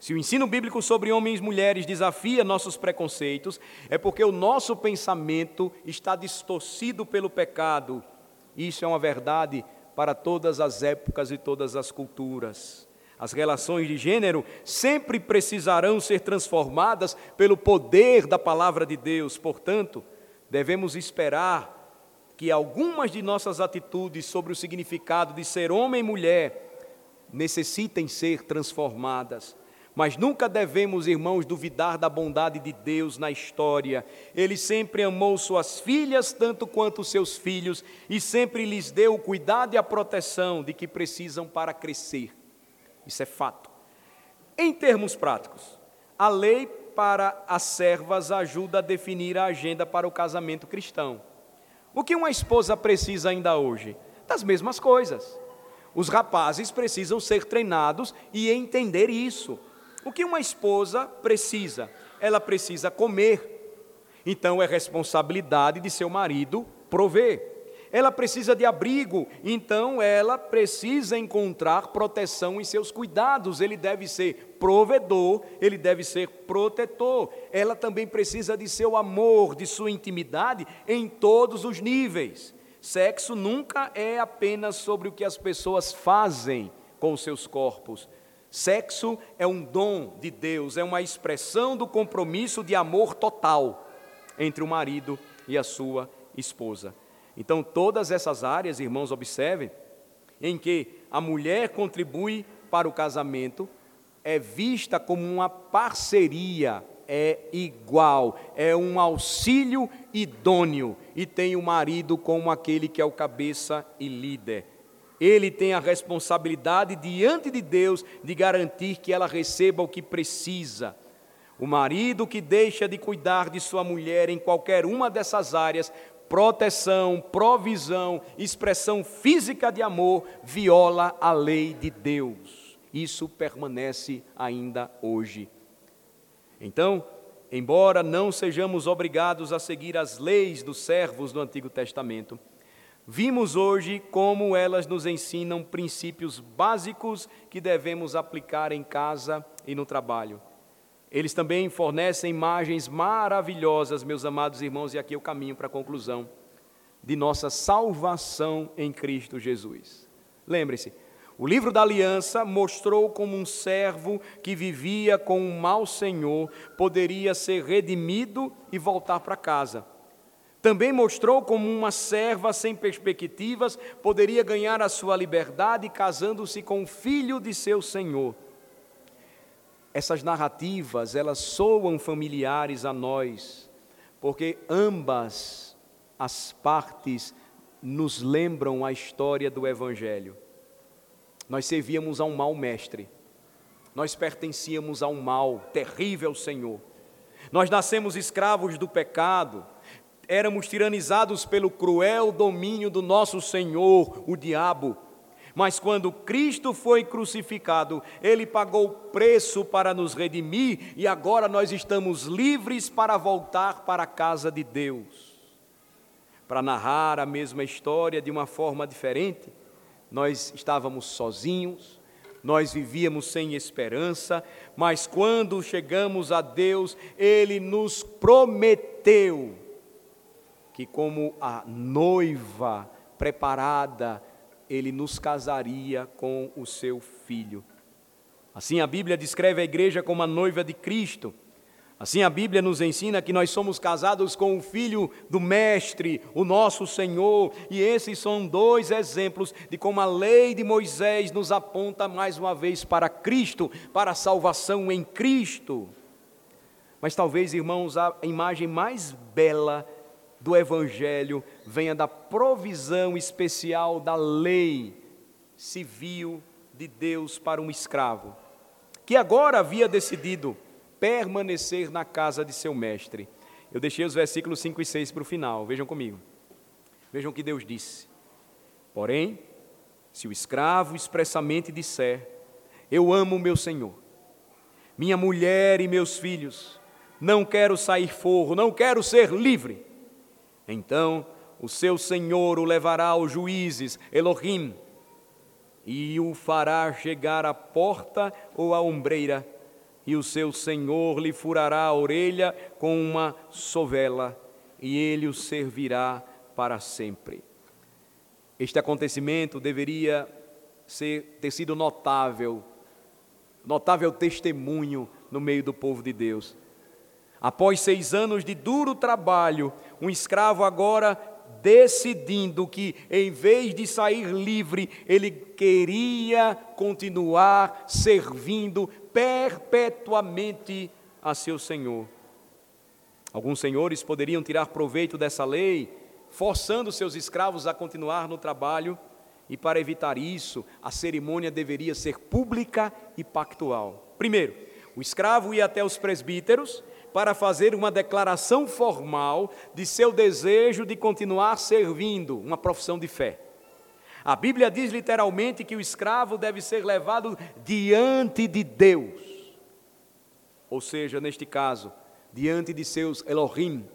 Se o ensino bíblico sobre homens e mulheres desafia nossos preconceitos, é porque o nosso pensamento está distorcido pelo pecado. Isso é uma verdade para todas as épocas e todas as culturas. As relações de gênero sempre precisarão ser transformadas pelo poder da palavra de Deus. Portanto, devemos esperar que algumas de nossas atitudes sobre o significado de ser homem e mulher necessitem ser transformadas. Mas nunca devemos, irmãos, duvidar da bondade de Deus na história. Ele sempre amou suas filhas tanto quanto seus filhos e sempre lhes deu o cuidado e a proteção de que precisam para crescer. Isso é fato. Em termos práticos, a lei para as servas ajuda a definir a agenda para o casamento cristão. O que uma esposa precisa ainda hoje? Das mesmas coisas. Os rapazes precisam ser treinados e entender isso. O que uma esposa precisa? Ela precisa comer. Então é responsabilidade de seu marido prover. Ela precisa de abrigo, então ela precisa encontrar proteção em seus cuidados. Ele deve ser provedor, ele deve ser protetor. Ela também precisa de seu amor, de sua intimidade em todos os níveis. Sexo nunca é apenas sobre o que as pessoas fazem com os seus corpos, Sexo é um dom de Deus, é uma expressão do compromisso de amor total entre o marido e a sua esposa. Então, todas essas áreas, irmãos, observem, em que a mulher contribui para o casamento, é vista como uma parceria, é igual, é um auxílio idôneo, e tem o marido como aquele que é o cabeça e líder. Ele tem a responsabilidade diante de Deus de garantir que ela receba o que precisa. O marido que deixa de cuidar de sua mulher em qualquer uma dessas áreas, proteção, provisão, expressão física de amor, viola a lei de Deus. Isso permanece ainda hoje. Então, embora não sejamos obrigados a seguir as leis dos servos do Antigo Testamento, Vimos hoje como elas nos ensinam princípios básicos que devemos aplicar em casa e no trabalho. Eles também fornecem imagens maravilhosas, meus amados irmãos, e aqui é o caminho para a conclusão, de nossa salvação em Cristo Jesus. Lembre-se, o livro da aliança mostrou como um servo que vivia com um mau senhor poderia ser redimido e voltar para casa. Também mostrou como uma serva sem perspectivas poderia ganhar a sua liberdade casando-se com o filho de seu senhor. Essas narrativas, elas soam familiares a nós, porque ambas as partes nos lembram a história do evangelho. Nós servíamos a um mau mestre. Nós pertencíamos a um mal terrível, Senhor. Nós nascemos escravos do pecado éramos tiranizados pelo cruel domínio do nosso Senhor, o diabo. Mas quando Cristo foi crucificado, Ele pagou o preço para nos redimir e agora nós estamos livres para voltar para a casa de Deus. Para narrar a mesma história de uma forma diferente, nós estávamos sozinhos, nós vivíamos sem esperança, mas quando chegamos a Deus, Ele nos prometeu que, como a noiva preparada, Ele nos casaria com o seu filho. Assim a Bíblia descreve a igreja como a noiva de Cristo. Assim, a Bíblia nos ensina que nós somos casados com o Filho do Mestre, o nosso Senhor, e esses são dois exemplos de como a lei de Moisés nos aponta mais uma vez para Cristo, para a salvação em Cristo. Mas talvez, irmãos, a imagem mais bela do Evangelho venha da provisão especial da lei civil de Deus para um escravo, que agora havia decidido permanecer na casa de seu mestre. Eu deixei os versículos 5 e 6 para o final, vejam comigo. Vejam o que Deus disse. Porém, se o escravo expressamente disser: Eu amo meu senhor, minha mulher e meus filhos, não quero sair forro, não quero ser livre. Então o seu senhor o levará aos juízes, Elohim, e o fará chegar à porta ou à ombreira e o seu senhor lhe furará a orelha com uma sovela, e ele o servirá para sempre. Este acontecimento deveria ser, ter sido notável, notável testemunho no meio do povo de Deus. Após seis anos de duro trabalho, um escravo agora decidindo que, em vez de sair livre, ele queria continuar servindo perpetuamente a seu senhor. Alguns senhores poderiam tirar proveito dessa lei, forçando seus escravos a continuar no trabalho, e para evitar isso, a cerimônia deveria ser pública e pactual. Primeiro, o escravo ia até os presbíteros para fazer uma declaração formal de seu desejo de continuar servindo, uma profissão de fé. A Bíblia diz literalmente que o escravo deve ser levado diante de Deus. Ou seja, neste caso, diante de seus Elohim,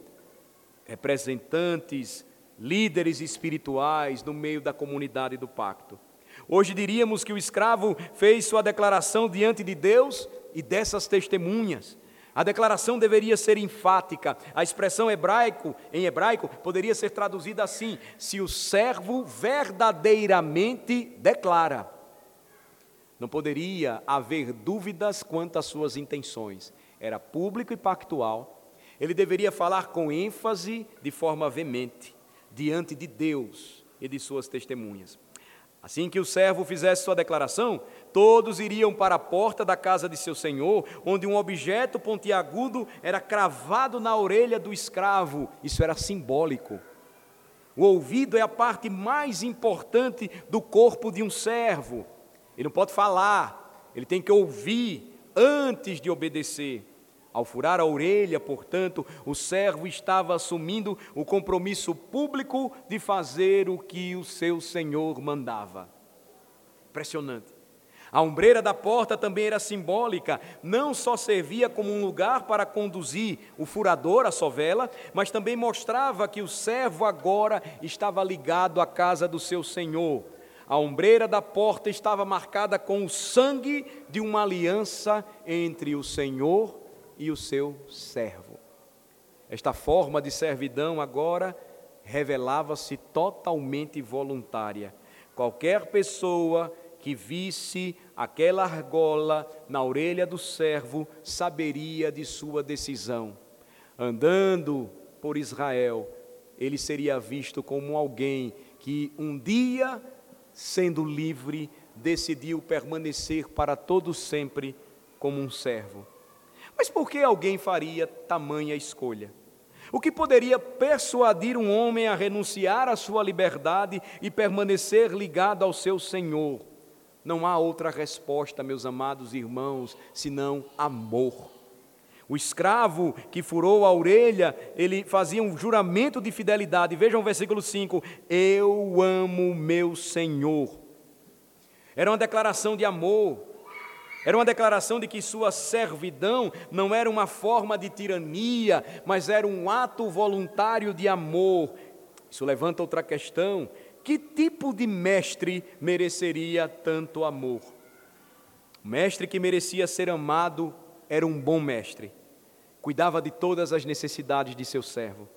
representantes, líderes espirituais no meio da comunidade do pacto. Hoje diríamos que o escravo fez sua declaração diante de Deus e dessas testemunhas. A declaração deveria ser enfática. A expressão hebraico, em hebraico, poderia ser traduzida assim: se o servo verdadeiramente declara. Não poderia haver dúvidas quanto às suas intenções. Era público e pactual. Ele deveria falar com ênfase, de forma veemente, diante de Deus e de suas testemunhas. Assim que o servo fizesse sua declaração, todos iriam para a porta da casa de seu senhor, onde um objeto pontiagudo era cravado na orelha do escravo. Isso era simbólico. O ouvido é a parte mais importante do corpo de um servo. Ele não pode falar, ele tem que ouvir antes de obedecer. Ao furar a orelha, portanto, o servo estava assumindo o compromisso público de fazer o que o seu senhor mandava. Impressionante. A ombreira da porta também era simbólica, não só servia como um lugar para conduzir o furador, a sovela, mas também mostrava que o servo agora estava ligado à casa do seu senhor. A ombreira da porta estava marcada com o sangue de uma aliança entre o Senhor e o seu servo. Esta forma de servidão agora revelava-se totalmente voluntária. Qualquer pessoa que visse aquela argola na orelha do servo saberia de sua decisão. Andando por Israel, ele seria visto como alguém que um dia, sendo livre, decidiu permanecer para todo sempre como um servo. Mas por que alguém faria tamanha escolha? O que poderia persuadir um homem a renunciar à sua liberdade e permanecer ligado ao seu Senhor? Não há outra resposta, meus amados irmãos, senão amor. O escravo que furou a orelha, ele fazia um juramento de fidelidade. Vejam o versículo 5: Eu amo meu Senhor. Era uma declaração de amor. Era uma declaração de que sua servidão não era uma forma de tirania, mas era um ato voluntário de amor. Isso levanta outra questão: que tipo de mestre mereceria tanto amor? O mestre que merecia ser amado era um bom mestre, cuidava de todas as necessidades de seu servo.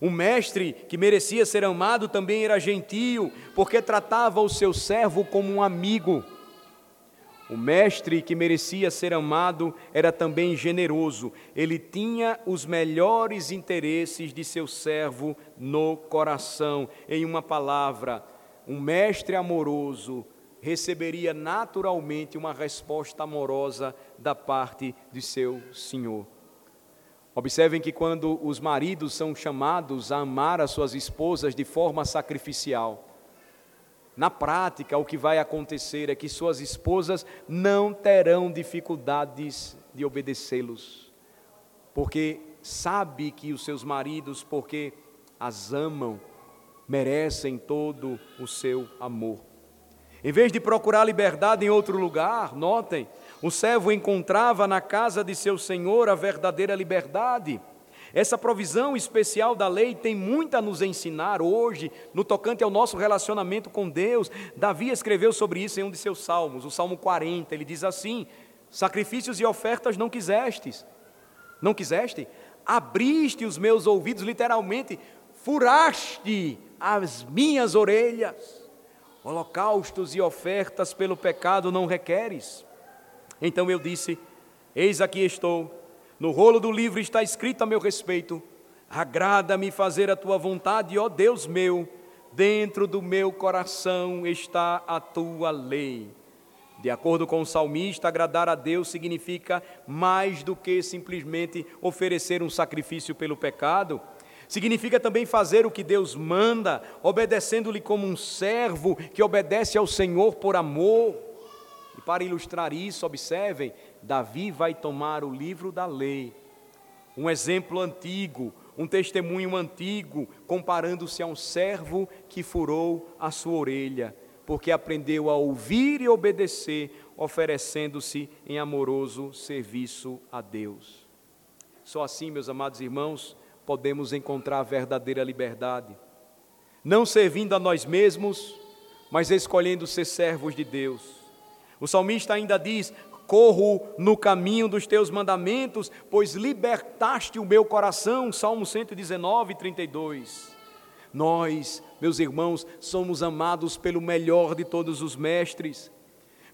O mestre que merecia ser amado também era gentio, porque tratava o seu servo como um amigo. O mestre que merecia ser amado era também generoso, ele tinha os melhores interesses de seu servo no coração. Em uma palavra, um mestre amoroso receberia naturalmente uma resposta amorosa da parte de seu senhor. Observem que quando os maridos são chamados a amar as suas esposas de forma sacrificial, na prática o que vai acontecer é que suas esposas não terão dificuldades de obedecê-los, porque sabe que os seus maridos, porque as amam, merecem todo o seu amor. Em vez de procurar liberdade em outro lugar, notem, o servo encontrava na casa de seu senhor a verdadeira liberdade. Essa provisão especial da lei tem muito a nos ensinar hoje, no tocante ao nosso relacionamento com Deus. Davi escreveu sobre isso em um de seus salmos, o Salmo 40. Ele diz assim: Sacrifícios e ofertas não quisestes, não quiseste? Abriste os meus ouvidos, literalmente, furaste as minhas orelhas. Holocaustos e ofertas pelo pecado não requeres. Então eu disse: Eis aqui estou, no rolo do livro está escrito a meu respeito: Agrada-me fazer a tua vontade, ó Deus meu, dentro do meu coração está a tua lei. De acordo com o salmista, agradar a Deus significa mais do que simplesmente oferecer um sacrifício pelo pecado. Significa também fazer o que Deus manda, obedecendo-lhe como um servo que obedece ao Senhor por amor. E para ilustrar isso, observem, Davi vai tomar o livro da lei, um exemplo antigo, um testemunho antigo, comparando-se a um servo que furou a sua orelha, porque aprendeu a ouvir e obedecer, oferecendo-se em amoroso serviço a Deus. Só assim, meus amados irmãos, podemos encontrar a verdadeira liberdade, não servindo a nós mesmos, mas escolhendo ser servos de Deus. O salmista ainda diz: Corro no caminho dos teus mandamentos, pois libertaste o meu coração. Salmo 119, 32. Nós, meus irmãos, somos amados pelo melhor de todos os mestres.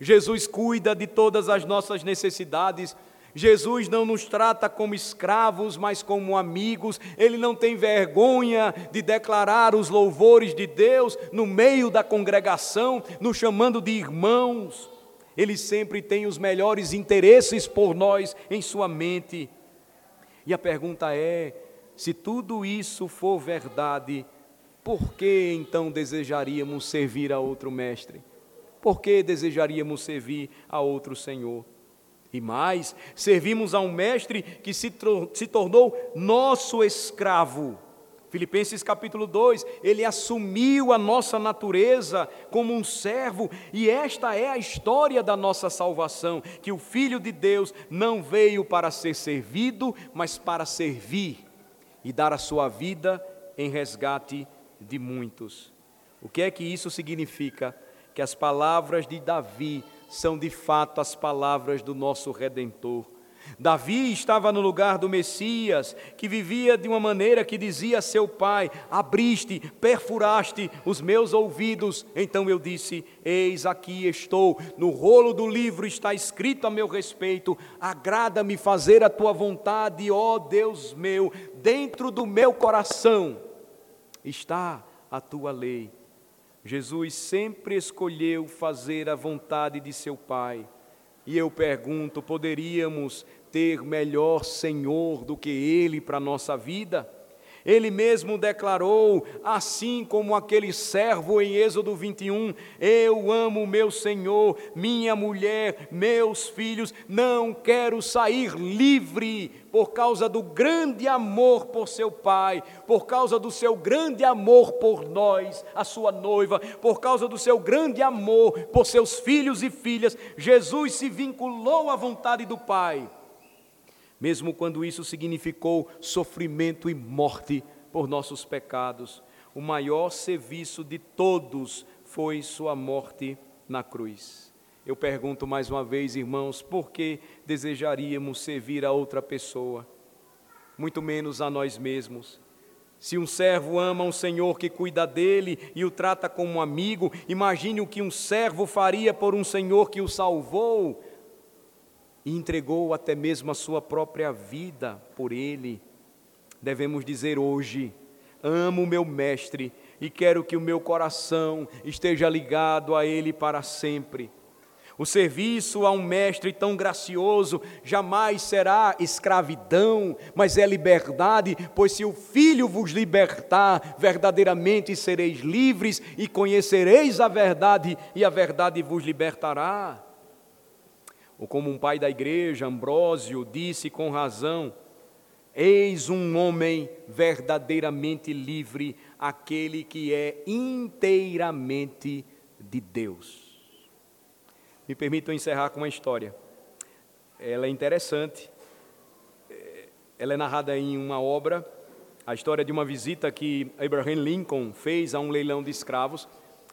Jesus cuida de todas as nossas necessidades. Jesus não nos trata como escravos, mas como amigos. Ele não tem vergonha de declarar os louvores de Deus no meio da congregação, nos chamando de irmãos. Ele sempre tem os melhores interesses por nós em sua mente. E a pergunta é: se tudo isso for verdade, por que então desejaríamos servir a outro mestre? Por que desejaríamos servir a outro Senhor? E mais, servimos a um mestre que se, se tornou nosso escravo Filipenses capítulo 2, ele assumiu a nossa natureza como um servo, e esta é a história da nossa salvação: que o Filho de Deus não veio para ser servido, mas para servir e dar a sua vida em resgate de muitos. O que é que isso significa? Que as palavras de Davi são de fato as palavras do nosso Redentor Davi estava no lugar do Messias, que vivia de uma maneira que dizia a seu pai: Abriste, perfuraste os meus ouvidos. Então eu disse: Eis aqui estou, no rolo do livro está escrito a meu respeito: Agrada-me fazer a tua vontade, ó Deus meu, dentro do meu coração está a tua lei. Jesus sempre escolheu fazer a vontade de seu Pai. E eu pergunto: poderíamos ter melhor Senhor do que Ele para a nossa vida? Ele mesmo declarou, assim como aquele servo em Êxodo 21, Eu amo meu Senhor, minha mulher, meus filhos, não quero sair livre por causa do grande amor por seu pai, por causa do seu grande amor por nós, a sua noiva, por causa do seu grande amor por seus filhos e filhas. Jesus se vinculou à vontade do Pai mesmo quando isso significou sofrimento e morte por nossos pecados. O maior serviço de todos foi sua morte na cruz. Eu pergunto mais uma vez, irmãos, por que desejaríamos servir a outra pessoa, muito menos a nós mesmos? Se um servo ama um senhor que cuida dele e o trata como um amigo, imagine o que um servo faria por um senhor que o salvou e entregou até mesmo a sua própria vida por ele. Devemos dizer hoje: amo meu mestre e quero que o meu coração esteja ligado a ele para sempre. O serviço a um mestre tão gracioso jamais será escravidão, mas é liberdade, pois se o Filho vos libertar, verdadeiramente sereis livres e conhecereis a verdade, e a verdade vos libertará. Ou como um pai da igreja, Ambrósio, disse com razão: Eis um homem verdadeiramente livre, aquele que é inteiramente de Deus. Me permitam encerrar com uma história. Ela é interessante. Ela é narrada em uma obra, a história de uma visita que Abraham Lincoln fez a um leilão de escravos.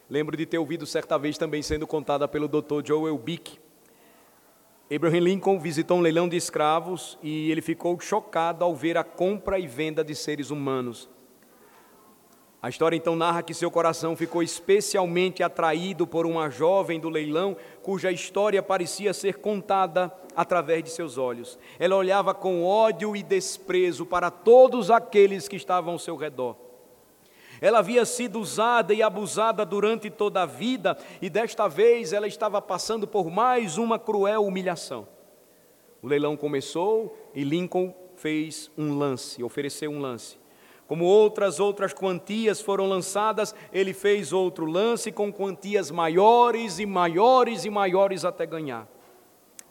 Lembro de ter ouvido certa vez também sendo contada pelo Dr. Joel Bick. Abraham Lincoln visitou um leilão de escravos e ele ficou chocado ao ver a compra e venda de seres humanos. A história então narra que seu coração ficou especialmente atraído por uma jovem do leilão, cuja história parecia ser contada através de seus olhos. Ela olhava com ódio e desprezo para todos aqueles que estavam ao seu redor. Ela havia sido usada e abusada durante toda a vida e desta vez ela estava passando por mais uma cruel humilhação. O leilão começou e Lincoln fez um lance, ofereceu um lance. Como outras outras quantias foram lançadas, ele fez outro lance com quantias maiores e maiores e maiores até ganhar.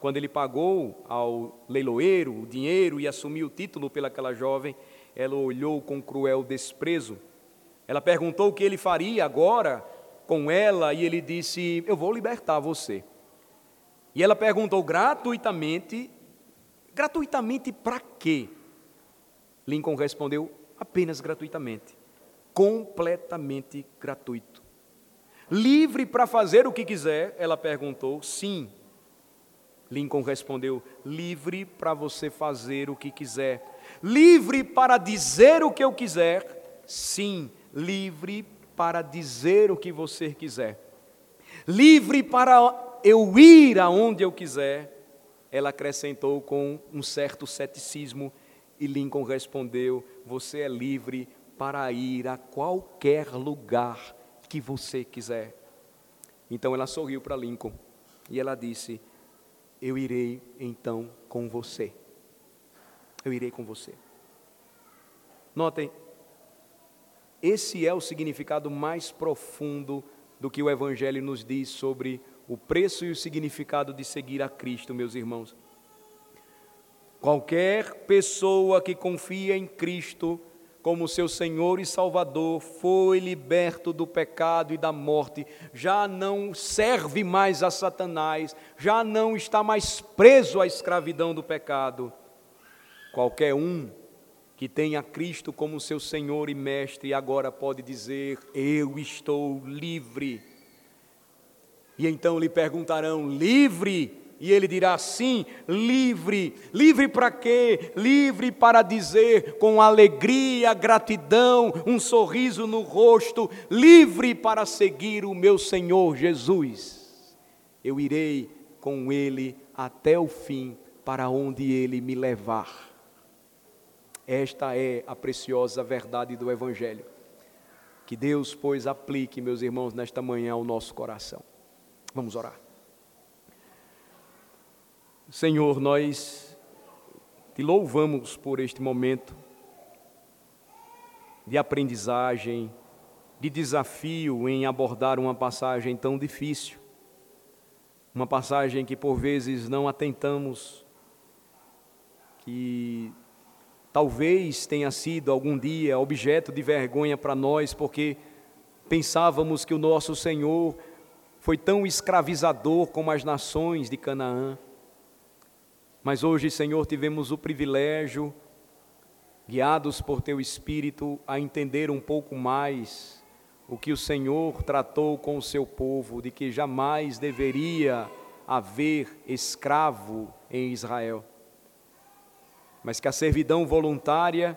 Quando ele pagou ao leiloeiro o dinheiro e assumiu o título pelaquela jovem, ela olhou com cruel desprezo. Ela perguntou o que ele faria agora com ela e ele disse: Eu vou libertar você. E ela perguntou gratuitamente: Gratuitamente para quê? Lincoln respondeu: apenas gratuitamente, completamente gratuito. Livre para fazer o que quiser? Ela perguntou. Sim. Lincoln respondeu: livre para você fazer o que quiser. Livre para dizer o que eu quiser? Sim, livre para dizer o que você quiser. Livre para eu ir aonde eu quiser? Ela acrescentou com um certo ceticismo e Lincoln respondeu: Você é livre para ir a qualquer lugar que você quiser. Então ela sorriu para Lincoln e ela disse: Eu irei então com você. Eu irei com você. Notem, esse é o significado mais profundo do que o Evangelho nos diz sobre o preço e o significado de seguir a Cristo, meus irmãos. Qualquer pessoa que confia em Cristo como seu Senhor e Salvador foi liberto do pecado e da morte, já não serve mais a Satanás, já não está mais preso à escravidão do pecado. Qualquer um que tenha Cristo como seu Senhor e Mestre agora pode dizer: Eu estou livre. E então lhe perguntarão: livre? E ele dirá sim, livre. Livre para quê? Livre para dizer com alegria, gratidão, um sorriso no rosto, livre para seguir o meu Senhor Jesus. Eu irei com ele até o fim, para onde ele me levar. Esta é a preciosa verdade do Evangelho. Que Deus, pois, aplique, meus irmãos, nesta manhã ao nosso coração. Vamos orar. Senhor, nós te louvamos por este momento de aprendizagem, de desafio em abordar uma passagem tão difícil, uma passagem que por vezes não atentamos, que talvez tenha sido algum dia objeto de vergonha para nós, porque pensávamos que o nosso Senhor foi tão escravizador como as nações de Canaã. Mas hoje, Senhor, tivemos o privilégio, guiados por Teu Espírito, a entender um pouco mais o que o Senhor tratou com o seu povo, de que jamais deveria haver escravo em Israel. Mas que a servidão voluntária,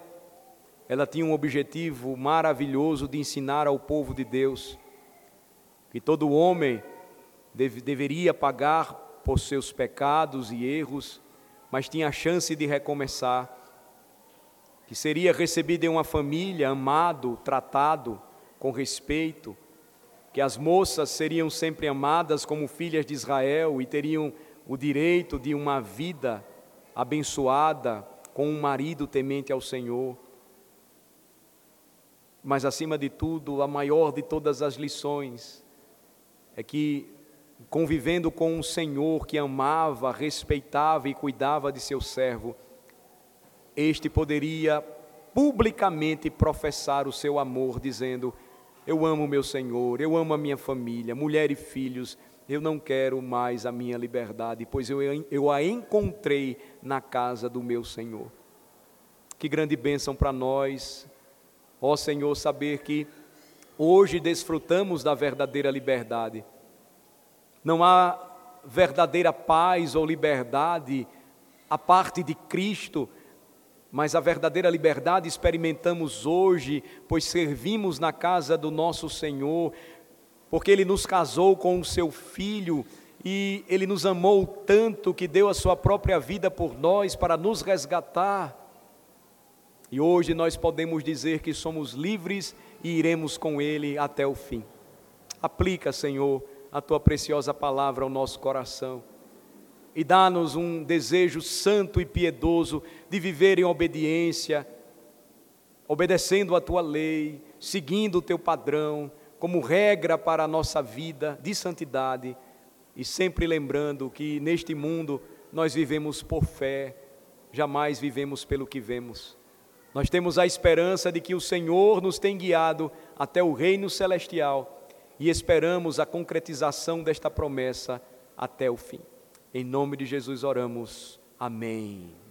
ela tinha um objetivo maravilhoso de ensinar ao povo de Deus que todo homem deve, deveria pagar por seus pecados e erros, mas tinha a chance de recomeçar, que seria recebido em uma família, amado, tratado com respeito, que as moças seriam sempre amadas como filhas de Israel e teriam o direito de uma vida abençoada com um marido temente ao Senhor. Mas acima de tudo, a maior de todas as lições é que convivendo com um Senhor que amava, respeitava e cuidava de seu servo, este poderia publicamente professar o seu amor, dizendo: Eu amo meu Senhor, eu amo a minha família, mulher e filhos, eu não quero mais a minha liberdade, pois eu, eu a encontrei na casa do meu Senhor. Que grande bênção para nós, ó Senhor, saber que hoje desfrutamos da verdadeira liberdade não há verdadeira paz ou liberdade a parte de Cristo, mas a verdadeira liberdade experimentamos hoje, pois servimos na casa do nosso Senhor, porque Ele nos casou com o seu Filho e Ele nos amou tanto que deu a sua própria vida por nós para nos resgatar. E hoje nós podemos dizer que somos livres e iremos com Ele até o fim. Aplica, Senhor a tua preciosa palavra ao nosso coração. E dá-nos um desejo santo e piedoso de viver em obediência, obedecendo a tua lei, seguindo o teu padrão, como regra para a nossa vida de santidade, e sempre lembrando que neste mundo nós vivemos por fé, jamais vivemos pelo que vemos. Nós temos a esperança de que o Senhor nos tem guiado até o reino celestial e esperamos a concretização desta promessa até o fim. Em nome de Jesus oramos. Amém.